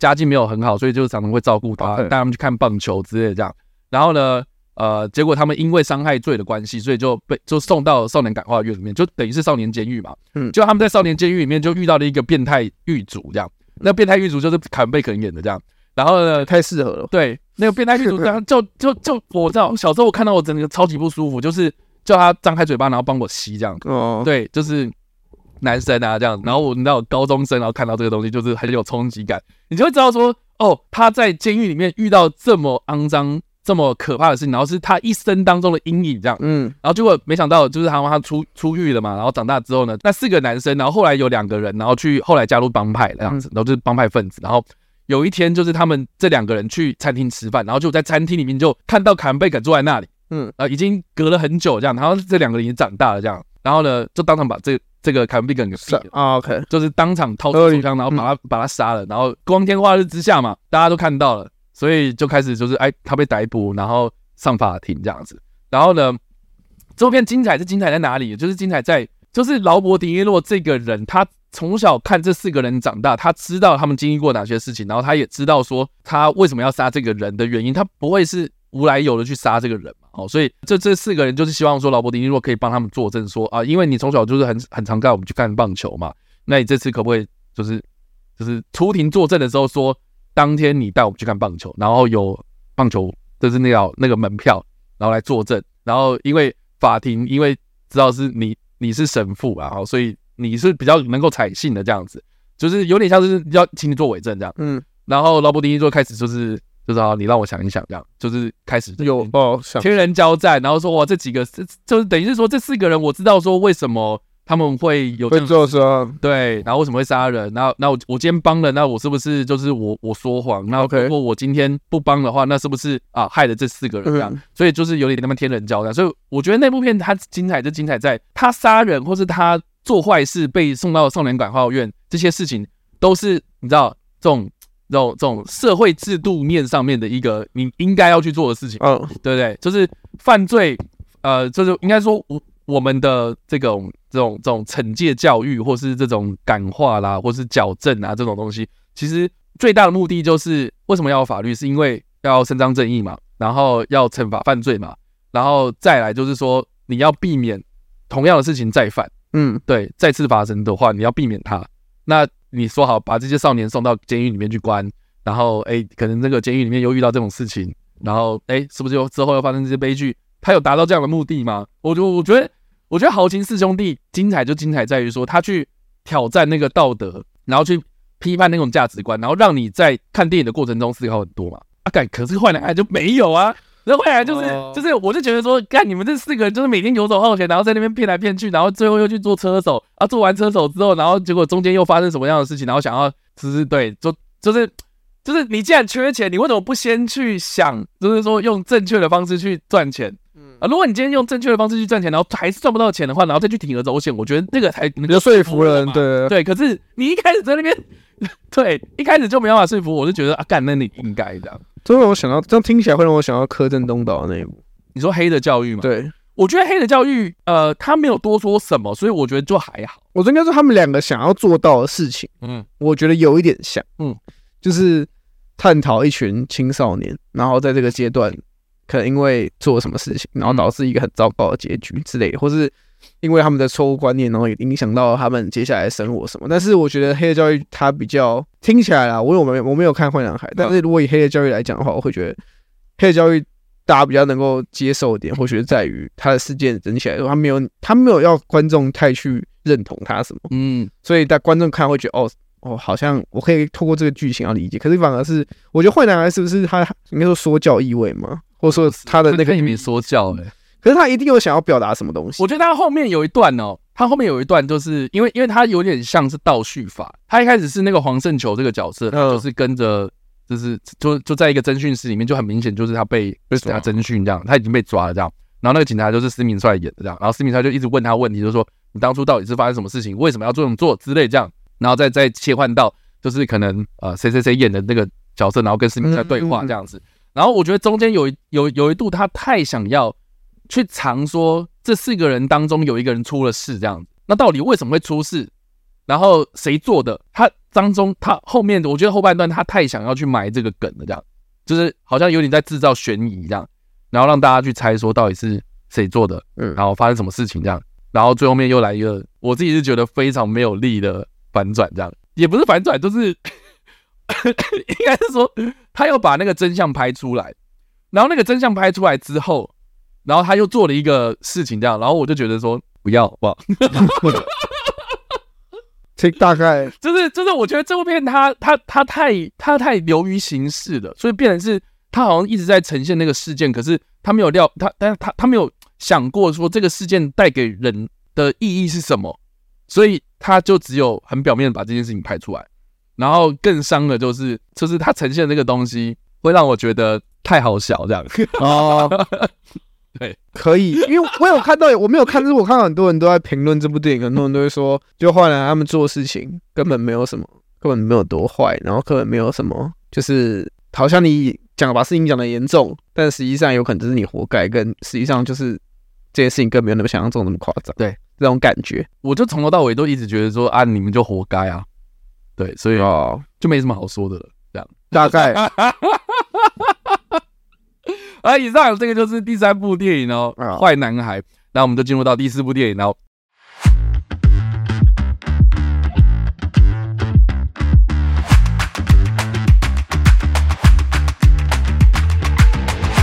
家境没有很好，所以就常常会照顾他，带他们去看棒球之类的这样，然后呢。呃，结果他们因为伤害罪的关系，所以就被就送到少年感化院里面，就等于是少年监狱嘛。嗯，就他们在少年监狱里面就遇到了一个变态狱卒，这样。那变态狱卒就是坎贝肯演的这样。然后呢，太适合了。对，那个变态狱主这样就就就我知道，小时候我看到我整个超级不舒服，就是叫他张开嘴巴，然后帮我吸这样。哦，对，就是男生啊这样。然后我你知道高中生，然后看到这个东西，就是很有冲击感。你就会知道说，哦，他在监狱里面遇到这么肮脏。这么可怕的事情，然后是他一生当中的阴影，这样，嗯，然后结果没想到，就是他他出出狱了嘛，然后长大之后呢，那四个男生，然后后来有两个人，然后去后来加入帮派这样子，然后就是帮派分子，然后有一天就是他们这两个人去餐厅吃饭，然后就在餐厅里面就看到坎贝肯坐在那里，嗯，呃，已经隔了很久这样，然后这两个人已经长大了这样，然后呢，就当场把这这个凯文贝肯给毙了，啊，OK，就是当场掏出手枪，然后把他把他杀了，然后光天化日之下嘛，大家都看到了。所以就开始就是哎，他被逮捕，然后上法庭这样子。然后呢，这部片精彩是精彩在哪里？就是精彩在就是劳勃·迪尼洛这个人，他从小看这四个人长大，他知道他们经历过哪些事情，然后他也知道说他为什么要杀这个人的原因。他不会是无来由的去杀这个人嘛？哦，所以这这四个人就是希望说劳勃·迪尼洛可以帮他们作证说啊，因为你从小就是很很常带我们去看棒球嘛，那你这次可不可以就是就是出庭作证的时候说？当天你带我们去看棒球，然后有棒球就是那个那个门票，然后来作证，然后因为法庭因为知道是你你是神父啊，然后所以你是比较能够采信的这样子，就是有点像是要请你做伪证这样，嗯，然后劳勃迪尼洛开始就是就是啊，你让我想一想这样，就是开始有哦，天人交战，然后说哇这几个这就是等于是说这四个人我知道说为什么。他们会有会做啥？对，然后为什么会杀人？然后那我我今天帮了，那我是不是就是我我说谎？那如果我今天不帮的话，那是不是啊害了这四个人这样？所以就是有点那么天人交战。所以我觉得那部片它精彩就精彩在，他杀人或是他做坏事被送到少年感化院，这些事情都是你知道这种这种这种社会制度面上面的一个你应该要去做的事情，嗯，对不对？就是犯罪，呃，就是应该说我。我们的这种这种这种惩戒教育，或是这种感化啦，或是矫正啊，这种东西，其实最大的目的就是为什么要有法律？是因为要伸张正义嘛，然后要惩罚犯罪嘛，然后再来就是说你要避免同样的事情再犯。嗯，对，再次发生的话，你要避免它。那你说好把这些少年送到监狱里面去关，然后哎，可能这个监狱里面又遇到这种事情，然后哎，是不是又之后又发生这些悲剧？他有达到这样的目的吗？我就我觉得。我觉得豪情四兄弟精彩就精彩在于说，他去挑战那个道德，然后去批判那种价值观，然后让你在看电影的过程中思考很多嘛。啊，改，可是坏男孩就没有啊，那坏男孩就是就是，我就觉得说，干你们这四个人就是每天游手好闲，然后在那边骗来骗去，然后最后又去做车手啊，做完车手之后，然后结果中间又发生什么样的事情，然后想要只是对，就就是就是你既然缺钱，你为什么不先去想，就是说用正确的方式去赚钱？啊，如果你今天用正确的方式去赚钱，然后还是赚不到钱的话，然后再去铤而走险，我觉得那个才能够说服人。对对，可是你一开始在那边，[LAUGHS] 对，一开始就没办法说服我，就觉得啊，干，那你应该这样。这让我想到，这样听起来会让我想到柯震东导的那一部。你说黑的教育吗？对，我觉得黑的教育，呃，他没有多说什么，所以我觉得就还好。我觉得应该说他们两个想要做到的事情，嗯，我觉得有一点像，嗯，就是探讨一群青少年，然后在这个阶段。可能因为做了什么事情，然后导致一个很糟糕的结局之类，或是因为他们的错误观念，然后也影响到他们接下来的生活什么。但是我觉得黑的教育它比较听起来啦，我有没有我没有看坏男孩，但是如果以黑的教育来讲的话，我会觉得黑的教育大家比较能够接受一点，或许在于他的事件整起来说，他没有他没有要观众太去认同他什么，嗯，所以在观众看会觉得哦哦，好像我可以透过这个剧情要理解。可是反而是我觉得坏男孩是不是他应该说说教意味吗？或者说他的那个也没说教哎，可是他一定有想要表达什么东西。我觉得他后面有一段哦，他后面有一段就是因为因为他有点像是倒叙法。他一开始是那个黄圣球这个角色，就是跟着就是就就在一个侦讯室里面，就很明显就是他被被他侦讯这样，他已经被抓了这样。然后那个警察就是施明帅演的这样，然后施明帅就一直问他问题，就是说你当初到底是发生什么事情，为什么要这么做之类这样。然后再再切换到就是可能呃谁谁谁演的那个角色，然后跟市民在对话这样子。然后我觉得中间有有有一度他太想要去藏说这四个人当中有一个人出了事这样子，那到底为什么会出事？然后谁做的？他当中他后面我觉得后半段他太想要去埋这个梗了，这样就是好像有点在制造悬疑这样，然后让大家去猜说到底是谁做的，嗯，然后发生什么事情这样，然后最后面又来一个我自己是觉得非常没有力的反转，这样。也不是反转，就是 [COUGHS] 应该是说他要把那个真相拍出来，然后那个真相拍出来之后，然后他又做了一个事情这样，然后我就觉得说不要好不好？[LAUGHS] 这大概就是就是我觉得这部片它它它太它太流于形式了，所以变成是他好像一直在呈现那个事件，可是他没有料他，但是他他没有想过说这个事件带给人的意义是什么，所以他就只有很表面的把这件事情拍出来，然后更伤的就是就是他呈现的那个东西会让我觉得太好笑这样哦。[LAUGHS] [LAUGHS] 对，可以，因为我有看到，我没有看，但是我看到很多人都在评论这部电影，很多人都会说，就后来他们做事情根本没有什么，根本没有多坏，然后根本没有什么，就是好像你讲把事情讲的严重，但实际上有可能只是你活该，跟实际上就是这件事情根本没有那么想象中那么夸张。对，这种感觉，我就从头到尾都一直觉得说啊，你们就活该啊，对，所以啊，就没什么好说的了，这样大概。[LAUGHS] 而以上这个就是第三部电影哦，《坏男孩》。那我们就进入到第四部电影哦。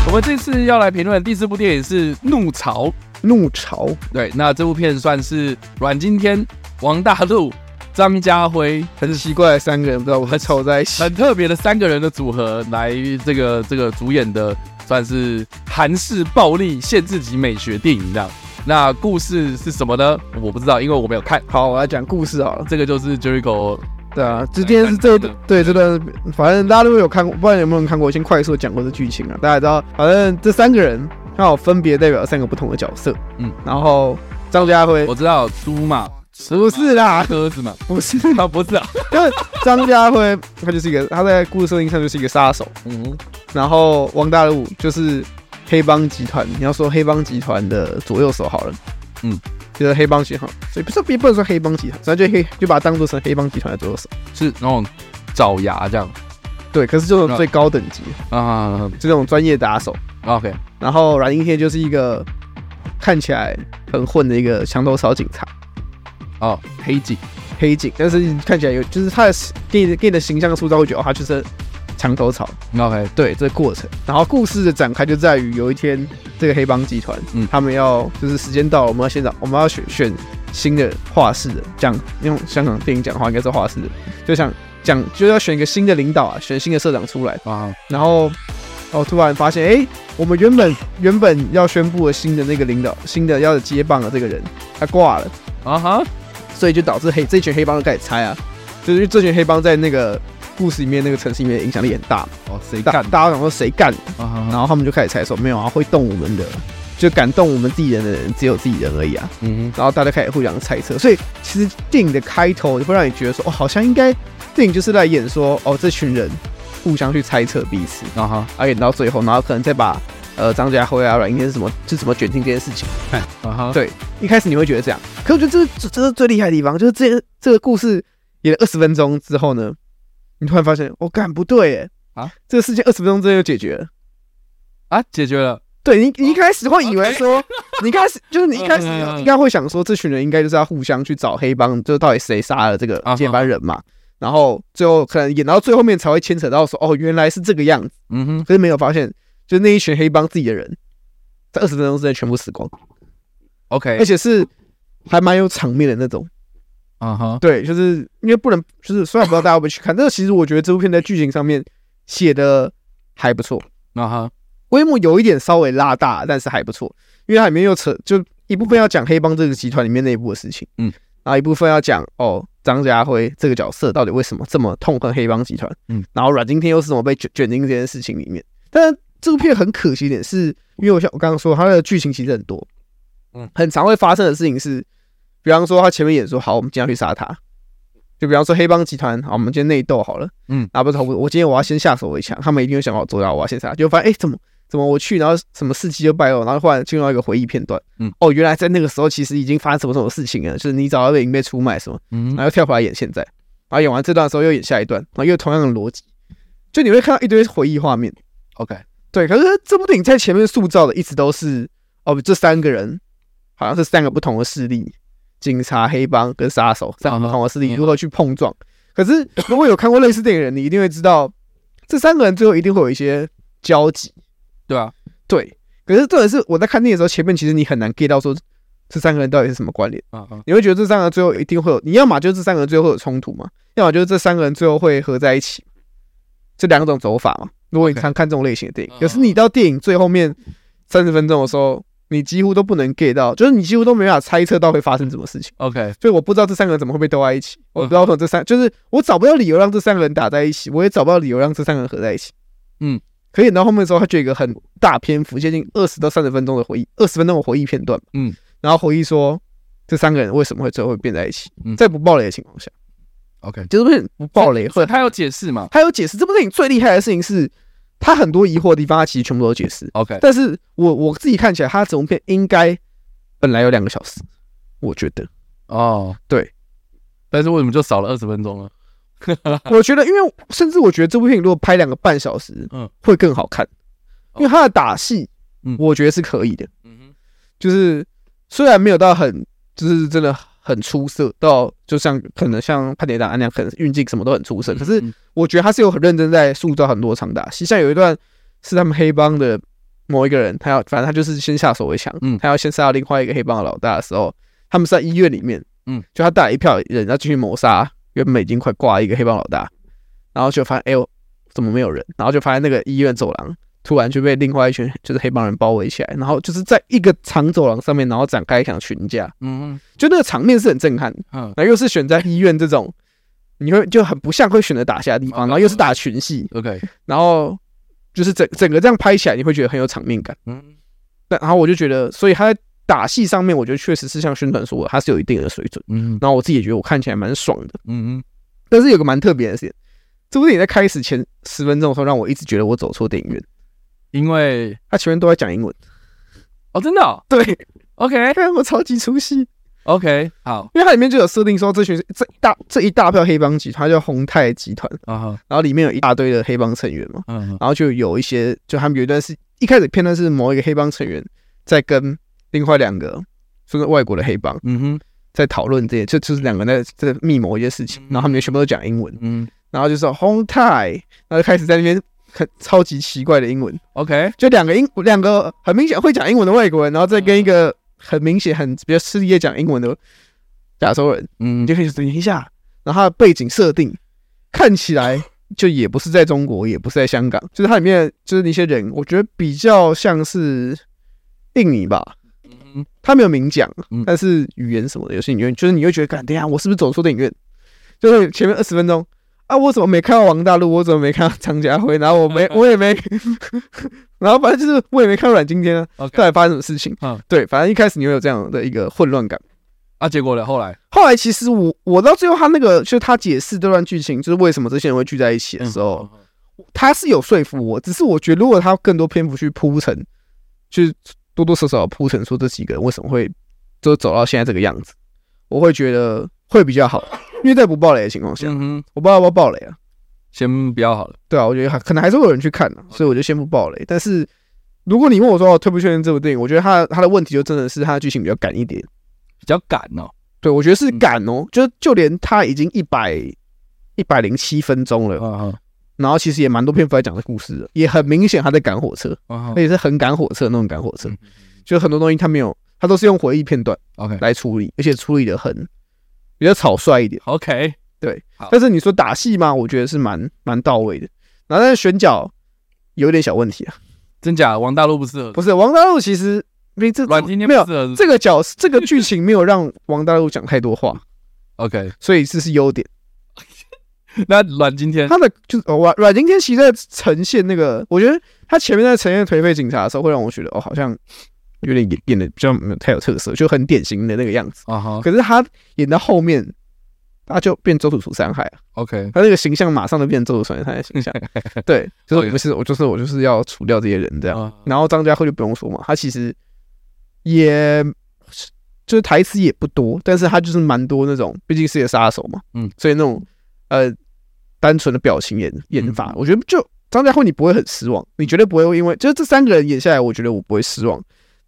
我们这次要来评论的第四部电影是《怒潮》。怒潮，对，那这部片算是阮经天、王大陆、张家辉，很奇怪的三个人，不知道我们凑在一起，很特别的三个人的组合来这个这个主演的。算是韩式暴力限制级美学电影这样，那故事是什么呢？我不知道，因为我没有看。好，我来讲故事好了。这个就是 Jericho，对啊，今天是这对这段，反正大家都有看过，不知道有没有人看过？我先快速讲过这剧情啊，大家知道，反正这三个人刚好分别代表三个不同的角色。嗯，然后张家辉，我知道猪嘛。[LAUGHS] 不是啦，鸽子嘛？不是啊，不是啊，就是张家辉，他就是一个，他在故事设定上就是一个杀手。嗯，然后王大陆就是黑帮集团，你要说黑帮集团的左右手好了。嗯，就是黑帮集团，所以不是不能说黑帮集团，咱就黑就把它当做成黑帮集团的左右手，是那种爪牙这样。对，可是这种最高等级啊，就这种专业打手。OK，然后阮经天就是一个看起来很混的一个墙头草警察。哦，黑警，黑警，但是看起来有，就是他的给你给你的形象塑造，会觉得哦，他就是墙头草。OK，对，这个过程。然后故事的展开就在于有一天，这个黑帮集团，嗯，他们要就是时间到了，我们要现场，我们要选选新的画室的，讲用香港电影讲的话，应该是画室的，就想讲就要选一个新的领导啊，选新的社长出来啊。然后哦，突然发现，哎、欸，我们原本原本要宣布的新的那个领导，新的要接棒的这个人，他挂了啊哈。所以就导致黑这群黑帮都开始猜啊，就是这群黑帮在那个故事里面那个城市里面影响力很大哦，谁干？大家想说谁干？然后他们就开始猜说没有啊，会动我们的，就敢动我们自己人的人只有自己人而已啊。嗯，然后大家开始互相猜测，所以其实电影的开头会让你觉得说哦，好像应该电影就是在演说哦，这群人互相去猜测彼此，然后啊演到最后，然后可能再把。呃，张家辉啊，阮经天是什么？是怎么卷进这件事情？对，一开始你会觉得这样，可我觉得这这这是最厉害的地方，就是这这个故事演了二十分钟之后呢，你突然发现，我、哦、干不对耶啊，这个事情二十分钟之内就解决了啊，解决了。对你，你一开始会以为说，你一开始就是你一开始应该会想说，这群人应该就是要互相去找黑帮，就到底谁杀了这个接班人嘛？然后最后可能演到最后面才会牵扯到说，哦，原来是这个样子。嗯哼，可是没有发现。就那一群黑帮自己的人，在二十分钟之内全部死光，OK，而且是还蛮有场面的那种，啊哈、uh，huh. 对，就是因为不能，就是虽然不知道大家会不会去看，但是其实我觉得这部片在剧情上面写的还不错，啊哈，规模有一点稍微拉大，但是还不错，因为它里面又扯，就一部分要讲黑帮这个集团里面内部的事情，嗯，然后一部分要讲哦张家辉这个角色到底为什么这么痛恨黑帮集团，嗯，然后阮经天又是怎么被卷卷进这件事情里面，但是。这部片很可惜一点，是因为我像我刚刚说，它的剧情其实很多，嗯，很常会发生的事情是，比方说他前面演说好，我们今天要去杀他，就比方说黑帮集团，好，我们今天内斗好了，嗯，啊不是我我今天我要先下手为强，他们一定会想好做到，我要先杀，就发现哎、欸、怎么怎么我去，然后什么事迹就败露，然后忽然进入到一个回忆片段，嗯，哦原来在那个时候其实已经发生什么什么事情了，就是你早就已经被出卖什么，嗯，然后跳回来演现在，然后演完这段的时候又演下一段，然后又同样的逻辑，就你会看到一堆回忆画面，OK，对，可是这部电影在前面塑造的一直都是哦这三个人好像是三个不同的势力。警察、黑帮跟杀手三个不同的势力如何去碰撞？可是如果有看过类似电影的人，你一定会知道，这三个人最后一定会有一些交集。对啊，对。可是重点是我在看电影的时候，前面其实你很难 get 到说这三个人到底是什么关联啊。你会觉得这三个人最后一定会有，你要么就是这三个人最后会有冲突嘛，要么就是这三个人最后会合在一起。这两种走法嘛。如果你常看这种类型的电影，可是你到电影最后面三十分钟的时候。你几乎都不能 get 到，就是你几乎都没办法猜测到会发生什么事情。OK，所以我不知道这三个人怎么会被斗在一起，我不知道说这三就是我找不到理由让这三个人打在一起，我也找不到理由让这三个人合在一起。嗯，可以演到后面的时候，他就有一个很大篇幅，接近二十到三十分钟的回忆，二十分钟的回忆片段。嗯，然后回忆说这三个人为什么会最后会变在一起，在不暴雷的情况下。OK，就是不爆雷，或者他有解释嘛？他有解释。这部电影最厉害的事情是。他很多疑惑的地方，他其实全部都解释。OK，但是我我自己看起来，他整部片应该本来有两个小时，我觉得。哦，对，但是为什么就少了二十分钟呢？[LAUGHS] 我觉得，因为甚至我觉得这部片如果拍两个半小时，嗯，会更好看。因为他的打戏，嗯，我觉得是可以的。嗯哼，就是虽然没有到很，就是真的。很出色，到就像可能像潘铁安那样，可能运镜什么都很出色。可是我觉得他是有很认真在塑造很多场打戏，像有一段是他们黑帮的某一个人，他要反正他就是先下手为强，嗯，他要先杀掉另外一个黑帮的老大的时候，他们是在医院里面，嗯，就他带一票人要进去谋杀原本已经快挂一个黑帮老大，然后就发现哎呦怎么没有人，然后就发现那个医院走廊。突然就被另外一群就是黑帮人包围起来，然后就是在一个长走廊上面，然后展开一场群架。嗯，就那个场面是很震撼。嗯，然后又是选在医院这种，你会就很不像会选择打下的地方，然后又是打群戏。OK，然后就是整整个这样拍起来，你会觉得很有场面感。嗯，那然后我就觉得，所以他在打戏上面，我觉得确实是像宣传说的，他是有一定的水准。嗯，然后我自己也觉得我看起来蛮爽的。嗯嗯，但是有个蛮特别的事情，这部电影在开始前十分钟的时候，让我一直觉得我走错电影院。因为他前面都在讲英文，哦，真的、哦，对，OK，看我超级出戏，OK，好，因为它里面就有设定说，这群这一大这一大票黑帮集团叫宏泰集团。啊，uh huh. 然后里面有一大堆的黑帮成员嘛，uh huh. 然后就有一些，就他们有一段是一开始片段是某一个黑帮成员在跟另外两个就是外国的黑帮，嗯哼，在讨论这些，就就是两个人在在密谋一些事情，然后他们全部都讲英文，嗯、uh，huh. 然后就说宏泰，然后就开始在那边。很超级奇怪的英文，OK，就两个英两个很明显会讲英文的外国人，然后再跟一个很明显很比较吃力讲英文的亚洲人，嗯，你就可以等一下，然后他的背景设定看起来 [LAUGHS] 就也不是在中国，也不是在香港，就是它里面就是那些人，我觉得比较像是印尼吧，嗯，他没有明讲，但是语言什么的，有些影院就是你会觉得，干，等一下我是不是走错电影院？就是前面二十分钟。啊！我怎么没看到王大陆？我怎么没看到张家辉？然后我没，[LAUGHS] 我也没，[LAUGHS] 然后反正就是我也没看到阮经天啊。到底 Okay. 发生什么事情？嗯，对，反正一开始你会有这样的一个混乱感啊。结果呢？后来，后来其实我我到最后他那个就是他解释这段剧情，就是为什么这些人会聚在一起的时候，他是有说服我。只是我觉得如果他更多篇幅去铺陈，就是多多少少铺陈说这几个人为什么会就走到现在这个样子，我会觉得会比较好。因为在不爆雷的情况下，嗯哼，我不知道要不要爆雷啊，先不要好了。对啊，我觉得还可能还是会有人去看的，所以我就先不爆雷。但是如果你问我说我推不推荐这部电影，我觉得它它的问题就真的是它的剧情比较赶一点，比较赶哦。对，我觉得是赶哦，就就连它已经一百一百零七分钟了，然后其实也蛮多篇幅在讲的故事的，也很明显他在赶火车，而且是很赶火车那种赶火车，就很多东西他没有，他都是用回忆片段 OK 来处理，而且处理的很。比较草率一点，OK，对，但是你说打戏嘛，我觉得是蛮蛮到位的。然后但是选角有点小问题啊，真假？王大陆不适合？不是王大陆，其实因为这阮经天没有这个角，这个剧情没有让王大陆讲太多话，OK，所以这是优点。[LAUGHS] 那阮经天他的就是阮阮经天其实在呈现那个，我觉得他前面在呈现颓废警察的时候，会让我觉得哦，好像。有点演演的比较没有太有特色，就很典型的那个样子啊哈。可是他演到后面他就变周楚楚三害啊。OK，他那个形象马上就变周楚楚三害的形象。[LAUGHS] 对，就是不是我就是我就是要除掉这些人这样。然后张家辉就不用说嘛，他其实也就是台词也不多，但是他就是蛮多那种，毕竟是个杀手嘛。嗯，所以那种呃单纯的表情演演法，我觉得就张家辉你不会很失望，你绝对不会因为就是这三个人演下来，我觉得我不会失望，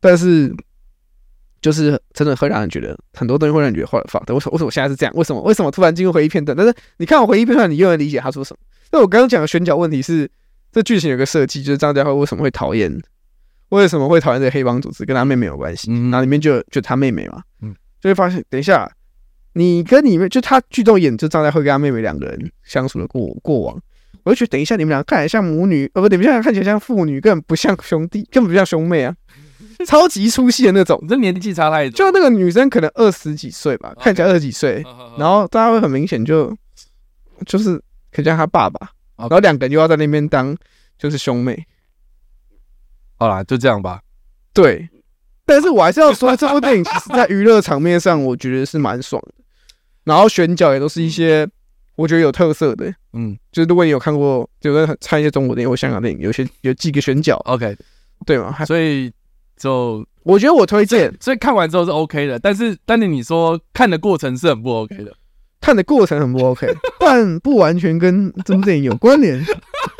但是。就是真的会让人觉得很多东西会让人觉得画的放的。为什么？为什么我现在是这样？为什么？为什么突然进入回忆片段？但是你看我回忆片段，你又能理解他说什么？那我刚刚讲的选角问题是，这剧情有个设计，就是张家辉为什么会讨厌？为什么会讨厌这个黑帮组织？跟他妹妹有关系。嗯，然后里面就就他妹妹嘛，嗯，就会发现，等一下，你跟你妹，就他剧中演就张家辉跟他妹妹两个人相处的过过往，我就觉得，等一下你们俩看起来像母女，呃，不，等一下看起来像父女，根本不像兄弟，根本不像兄妹啊。超级出戏的那种，这年纪差太多。就那个女生可能二十几岁吧看起来二十几岁，然后大家会很明显就就是可像他爸爸然后两个人又要在那边当就是兄妹。好啦，就这样吧。对，但是我还是要说，这部电影其实在娱乐场面上，我觉得是蛮爽的。然后选角也都是一些我觉得有特色的，嗯，就是如果你有看过，就在看一些中国电影或香港电影，有些有几个选角，OK，对吗？所以。就我觉得我推荐，所以看完之后是 OK 的，但是丹尼你说看的过程是很不 OK 的，看的过程很不 OK，[LAUGHS] 但不完全跟这部电影有关联。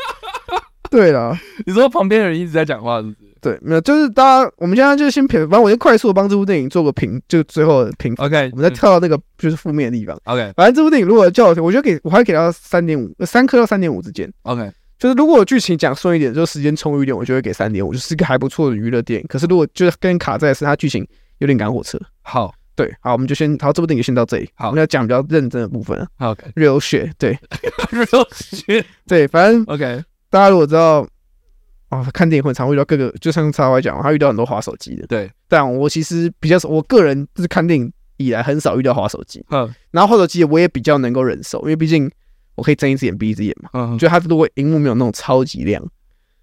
[LAUGHS] 对了，你说旁边的人一直在讲话是不是？对，没有，就是大家我们现在就先评，反正我先快速的帮这部电影做个评，就最后的评。OK，我们再跳到那个就是负面的地方。OK，反正这部电影如果叫我，我觉得给我还给到三点五，三颗到三点五之间。OK。就是如果剧情讲顺一点，就时间充裕一点，我就会给三点五，就是一个还不错的娱乐电影。可是如果就是跟卡在是它剧情有点赶火车。好，对，好，我们就先，好，这部电影就先到这里。好，我们要讲比较认真的部分。好，热血，对，[LAUGHS] 热血，对，反正 OK。大家如果知道，哦，看电影会常会遇到各个，就像叉 Y 讲，他遇到很多滑手机的。对，但我其实比较少，我个人就是看电影以来很少遇到滑手机。嗯，然后滑手机我也比较能够忍受，因为毕竟。我可以睁一只眼闭一只眼嘛？嗯，就它如果荧幕没有那种超级亮，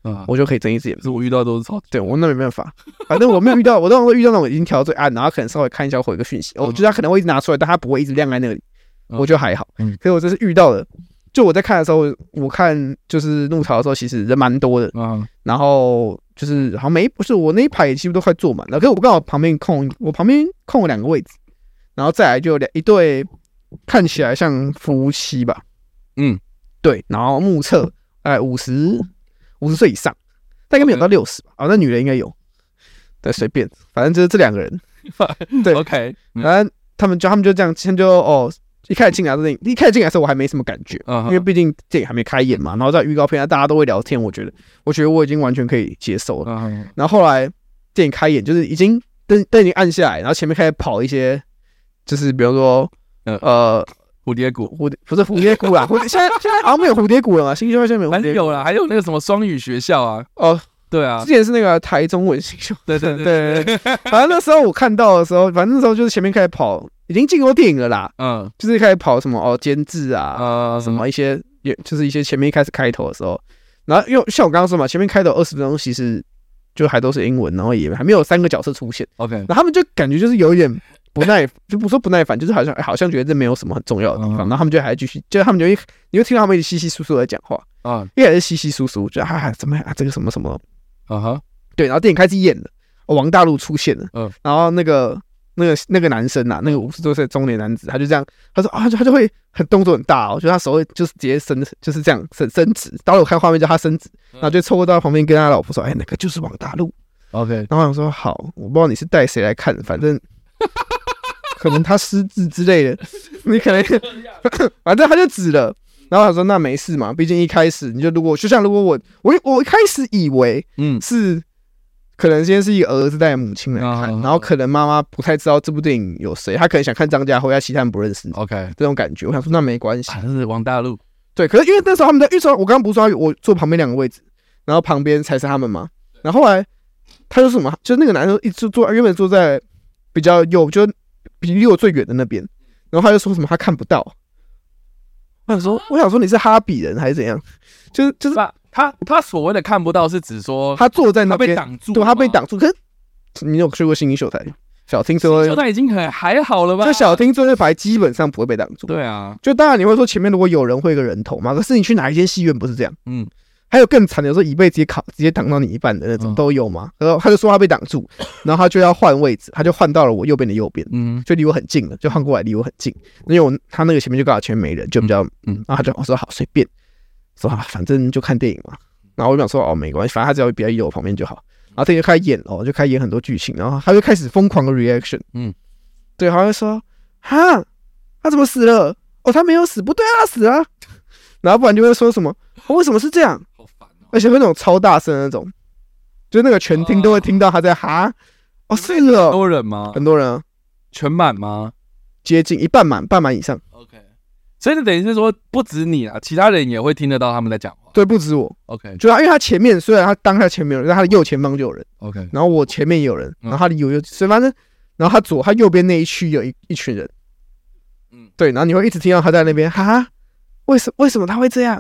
嗯，我就可以睁一只眼。是我遇到的都是超级对，我那没办法，反正我没有遇到，[LAUGHS] 我都会遇到那种已经调最暗，然后可能稍微看一下回个讯息，我觉得它可能会一直拿出来，但它不会一直亮在那里，我觉得还好。嗯，可是我这是遇到了，就我在看的时候，我看就是怒潮的时候，其实人蛮多的，嗯，然后就是好像没不是我那一排也几乎都快坐满了，可是我刚好旁边空，我旁边空了两个位置，然后再来就两一对看起来像夫妻吧。嗯，对，然后目测哎五十五十岁以上，但应该没有到六十吧？哦，那女人应该有，对，随便，反正就是这两个人，[LAUGHS] 对，OK，反正他们就他们就这样，先就哦，一开始进来的电影，一开始进来的时候我还没什么感觉，因为毕竟电影还没开演嘛，然后在预告片大家都会聊天，我觉得，我觉得我已经完全可以接受了。然后后来电影开演，就是已经灯灯已经暗下来，然后前面开始跑一些，就是比如说呃。蝴蝶谷，蝴蝶不是蝴蝶谷啦，蝴蝶现在现在好像没有蝴蝶谷了嘛，新秀现在没有蝴蝶，有了，还有那个什么双语学校啊，哦，对啊，之前是那个台中文新秀，[LAUGHS] 对对对对，反正那时候我看到的时候，反正那时候就是前面开始跑，已经进过电影了啦，嗯，就是开始跑什么哦监制啊，呃，什么一些也就是一些前面一开始开头的时候，然后因为像我刚刚说嘛，前面开头二十分钟其实就还都是英文，然后也还没有三个角色出现，OK，然后他们就感觉就是有一点。不耐，就不说不耐烦，就是好像好像觉得这没有什么很重要的地方，然后他们就还继续，就他们就一，你会听到他们一直稀稀疏疏的讲话啊，一开始稀稀疏疏，就哈哈怎么样啊，这个什么什么，啊哈，对，然后电影开始演了，王大陆出现了，嗯，然后那个那个那个男生呐，那个五十多岁中年男子，他就这样，他说啊，他就会很动作很大，我觉得他手会就是直接伸，就是这样伸伸直，当时我看画面叫他伸直，然后就凑过到旁边跟他老婆说，哎，那个就是王大陆，OK，然后我想说好，我不知道你是带谁来看，反正。可能他失智之类的，[LAUGHS] 你可能，[LAUGHS] 反正他就指了，然后他说那没事嘛，毕竟一开始你就如果就像如果我我我一开始以为嗯。是可能先是一个儿子带母亲来看，然后可能妈妈不太知道这部电影有谁，他可能想看张家辉，他其他人不认识，OK。这种感觉，我想说那没关系，还是王大陆，对，可是因为那时候他们在预说，我刚刚不是说我坐旁边两个位置，然后旁边才是他们嘛，然后后来他就说什么，就那个男生一直坐，原本坐在比较右就。比离我最远的那边，然后他就说什么他看不到。我想说，我想说你是哈比人还是怎样？就是就是他他，所谓的看不到是指说他坐在那边被挡住，对，他被挡住。可是你有去过新一秀台？小厅最后一球台已经很还好了吧？就小厅最后一排基本上不会被挡住。对啊，就当然你会说前面如果有人会一个人头嘛，可是你去哪一间戏院不是这样？嗯，还有更惨的，有时候椅背直接卡，直接挡到你一半的那种、嗯、都有嘛。然后他就说他被挡住，然后他就要换位置，他就换到了我右边的右边，嗯，就离我很近了，就换过来离我很近，因为我他那个前面就刚好前面没人，就比较嗯，然后他就我说好随便，说啊反正就看电影嘛。然后我就想说哦没关系，反正他只要比较离我旁边就好。然后他就开始演哦，就开始演很多剧情，然后他就开始疯狂的 reaction，嗯，对，好像说哈，他怎么死了？哦，他没有死，不对啊，他死了。然后不然就会说什么，哦，为什么是这样？而且会那种超大声的那种，就那个全厅都会听到他在哈，哦，是哦，很多人吗？很多人啊，全满吗？接近一半满，半满以上。OK，所以就等于是说，不止你啊，其他人也会听得到他们在讲话。对，不止我。OK，主要因为他前面虽然他当下前面有人，但他的右前方就有人。OK，然后我前面也有人，然后他离我又，所以反正，然后他左他右边那一区有一一群人。嗯，对，然后你会一直听到他在那边，哈，为什为什么他会这样？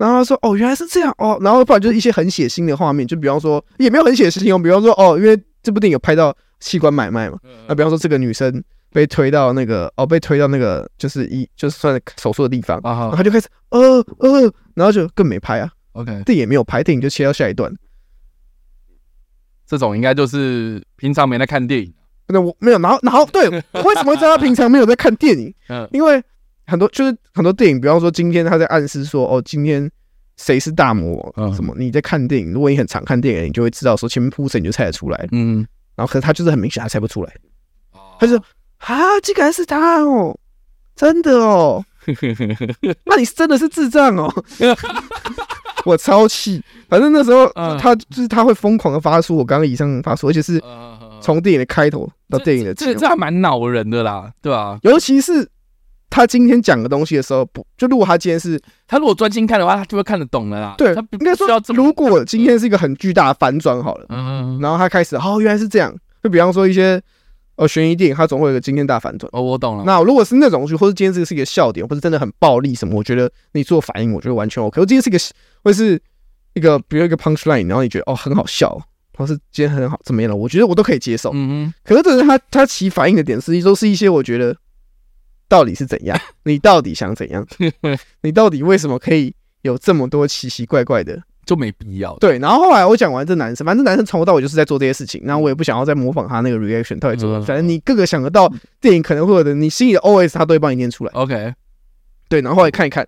然后他说，哦，原来是这样哦，然后不然就是一些很血腥的画面，就比方说也没有很血腥哦，比方说哦，因为这部电影有拍到器官买卖嘛，那比方说这个女生。被推到那个哦，被推到那个就是一就是算手术的地方，啊、然后他就开始呃呃，然后就更没拍啊。OK，电影也没有拍，电影就切到下一段。这种应该就是平常没在看电影。那我没有，然后然后对，为什么会知道他平常没有在看电影？[LAUGHS] 嗯，因为很多就是很多电影，比方说今天他在暗示说哦，今天谁是大魔王什么？你在看电影，如果你很常看电影，你就会知道说前面铺陈你就猜得出来。嗯，然后可是他就是很明显，他猜不出来，他就。啊，竟然是他哦！真的哦，[LAUGHS] 那你真的是智障哦！[LAUGHS] 我超气，反正那时候他就是他会疯狂的发出我刚刚以上发出，而且是从电影的开头到电影的这这还蛮恼人的啦，对吧？尤其是他今天讲的东西的时候，不就如果他今天是他如果专心看的话，他就会看得懂了啦。对，他应该说，如果今天是一个很巨大的反转好了，嗯，然后他开始，哦，原来是这样，就比方说一些。呃，悬疑电影它总会有一个惊天大反转。哦，我懂了。那如果是那种剧，或者今天这个是一个笑点，或者真的很暴力什么，我觉得你做反应，我觉得完全 OK。我今天是一个，或是一个，比如一个 punch line，然后你觉得哦很好笑，或是今天很好怎么样了，我觉得我都可以接受。嗯嗯。可是这是他他起反应的点，实际都是一些我觉得到底是怎样？[LAUGHS] 你到底想怎样？[LAUGHS] 你到底为什么可以有这么多奇奇怪怪的？就没必要。对，然后后来我讲完这男生，反正男生从头到尾就是在做这些事情，然后我也不想要再模仿他那个 reaction，到底做什么。反正你各个想得到电影可能会有的，你心里的 OS 他都会帮你念出来。OK，对，然后后来看一看，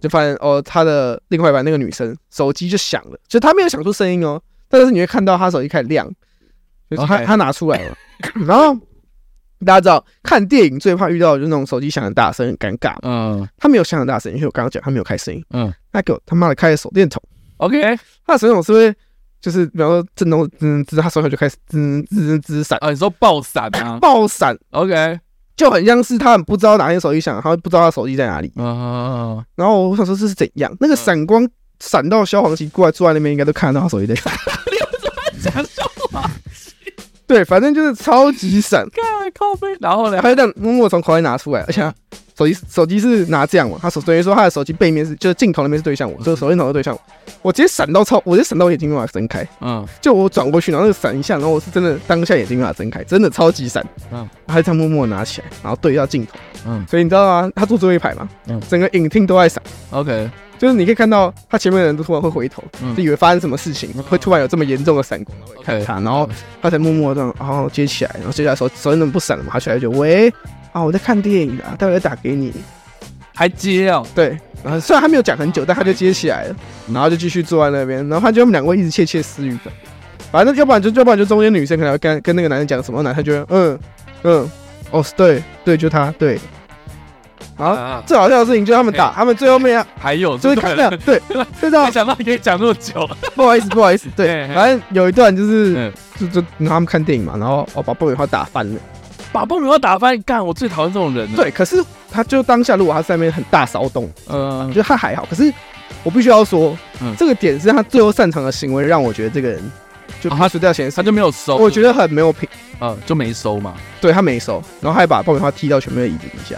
就发现哦，他的另外一半那个女生手机就响了，就他没有响出声音哦，但是你会看到他手机开始亮，就是他他拿出来了。[LAUGHS] 然后大家知道看电影最怕遇到的就是那种手机响很大声，很尴尬。嗯，他没有响很大声，因为我刚刚讲他没有开声音。嗯，他给我他妈的开了手电筒。OK，他的手电筒是不是就是比方说震动滋滋，他手上就开始滋滋滋闪啊？你说爆闪啊？[LAUGHS] 爆闪，OK，就很像是他很不知道哪天手机响，他会不知道他手机在哪里。啊，然后我想说这是怎样？那个闪光闪到消防局过来坐在那边，应该都看得到他手机在闪。[LAUGHS] 你为什么讲消防旗？对，反正就是超级闪。看靠背，然后呢？他就这样默默从口袋拿出来，而且。手机手机是拿这样嘛？他手等于说他的手机背面是就是镜头那边是对向我，就是手电筒是对向我。我直接闪到超，我直接闪到眼睛没办法睁开。嗯，就我转过去，然后那个闪一下，然后我是真的当下眼睛没办法睁开，真的超级闪。嗯，他就这样默默拿起来，然后对到镜头。嗯，所以你知道吗？他坐最后一排嘛？嗯，整个影厅都在闪。OK，就是你可以看到他前面的人都突然会回头，就以为发生什么事情，会突然有这么严重的闪光，看他，然后他才默默这样，然后接起来，然后接下来手手电筒不闪了嘛？他起来就喂啊，我在看电影啊，待会再打给你。还接哦，对，然后虽然他没有讲很久，但他就接起来了，然后就继续坐在那边，然后他就他们两个一直窃窃私语的，反正要不然就要不然就中间女生可能要跟跟那个男生讲什么，男生觉得嗯嗯哦对对就他对，啊，最好笑的事情就是他们打，他们最后面 [LAUGHS] 还有就是看这样 [LAUGHS] 对，就这样，没想到可以讲那么久，不好意思不好意思，对，[LAUGHS] 反正有一段就是就就他们看电影嘛，然后哦把爆米花打翻了。把爆米花打翻，干！我最讨厌这种人。对，可是他就当下，如果他在那边很大骚动，嗯，就他还好。可是我必须要说，嗯，这个点是他最后擅长的行为，让我觉得这个人就他输掉钱，他就没有收。我觉得很没有品，嗯，就没收嘛。对他没收，然后还把爆米花踢到前面的椅子底下，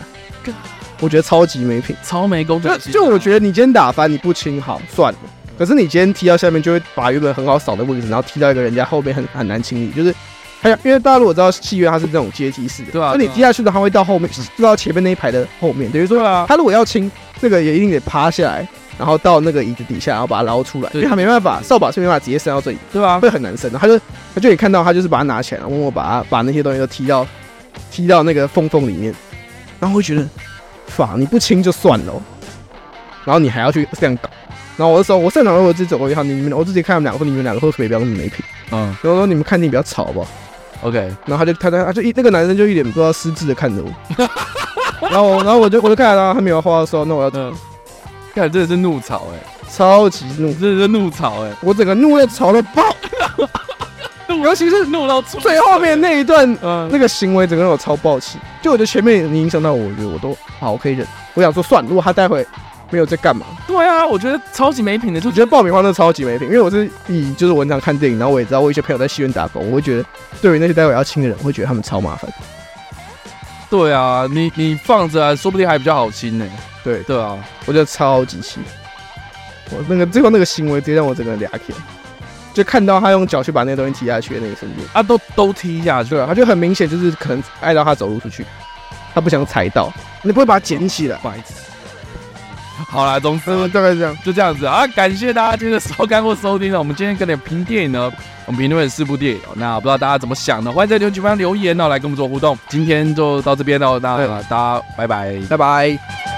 我觉得超级没品，超没公德心。就我觉得你今天打翻你不清好算了，可是你今天踢到下面，就会把原本很好扫的位置，然后踢到一个人家后面很很难清理，就是。还有，因为大家如果知道戏院它是这种阶梯式的，对啊，那你踢下去的话会到后面，到前面那一排的后面，等于说啊，他如果要清，那个也一定得趴下来，然后到那个椅子底下，然后把它捞出来，因为他没办法，扫把是没办法直接伸到这里，对吧？会很难伸的。他就他就可以看到，他就是把它拿起来，然后默默把它把那些东西都踢到踢到那个缝缝里面，然后会觉得，法你不清就算了，然后你还要去这样搞。然后我就说，我现场我自己走过去，你们我自己看他们两个，说你们两个会不会不要那么没品？嗯，然后说你们看电影比较吵，好不好？OK。然后他就他他他就一那个男生就一脸不知道失智的看着我，然后然后我就我就看到他，他没有话说，那我要嗯，看真的是怒吵哎、超级怒，真的是怒吵哎、我整个怒的吵到爆，尤其是怒到最后面那一段，嗯，那个行为整个让我超爆气，就我觉得前面你影响到我，我觉得我都好我可以忍，我想说算，如果他待会。没有在干嘛？对啊，我觉得超级没品的，就觉得爆米花那超级没品。因为我是以就是文章看电影，然后我也知道我一些朋友在戏院打工，我会觉得对于那些待会要亲的人，我会觉得他们超麻烦。对啊，你你放着啊，说不定还比较好亲呢。对对啊，我觉得超级气。我那个最后那个行为直接让我整个俩气，就看到他用脚去把那个东西踢下去的那一瞬间，啊，都都踢下去了，他就很明显就是可能碍到他走路出去，他不想踩到，你不会把它捡起来，不好意思。[LAUGHS] 好啦，总之大概是这样，就这样子啊！感谢大家今天的收看或收听呢。我们今天跟你评电影呢，我们评论四部电影。那不知道大家怎么想呢？欢迎在留言区方留言哦，来跟我们做互动。今天就到这边喽，那大家拜拜，拜拜。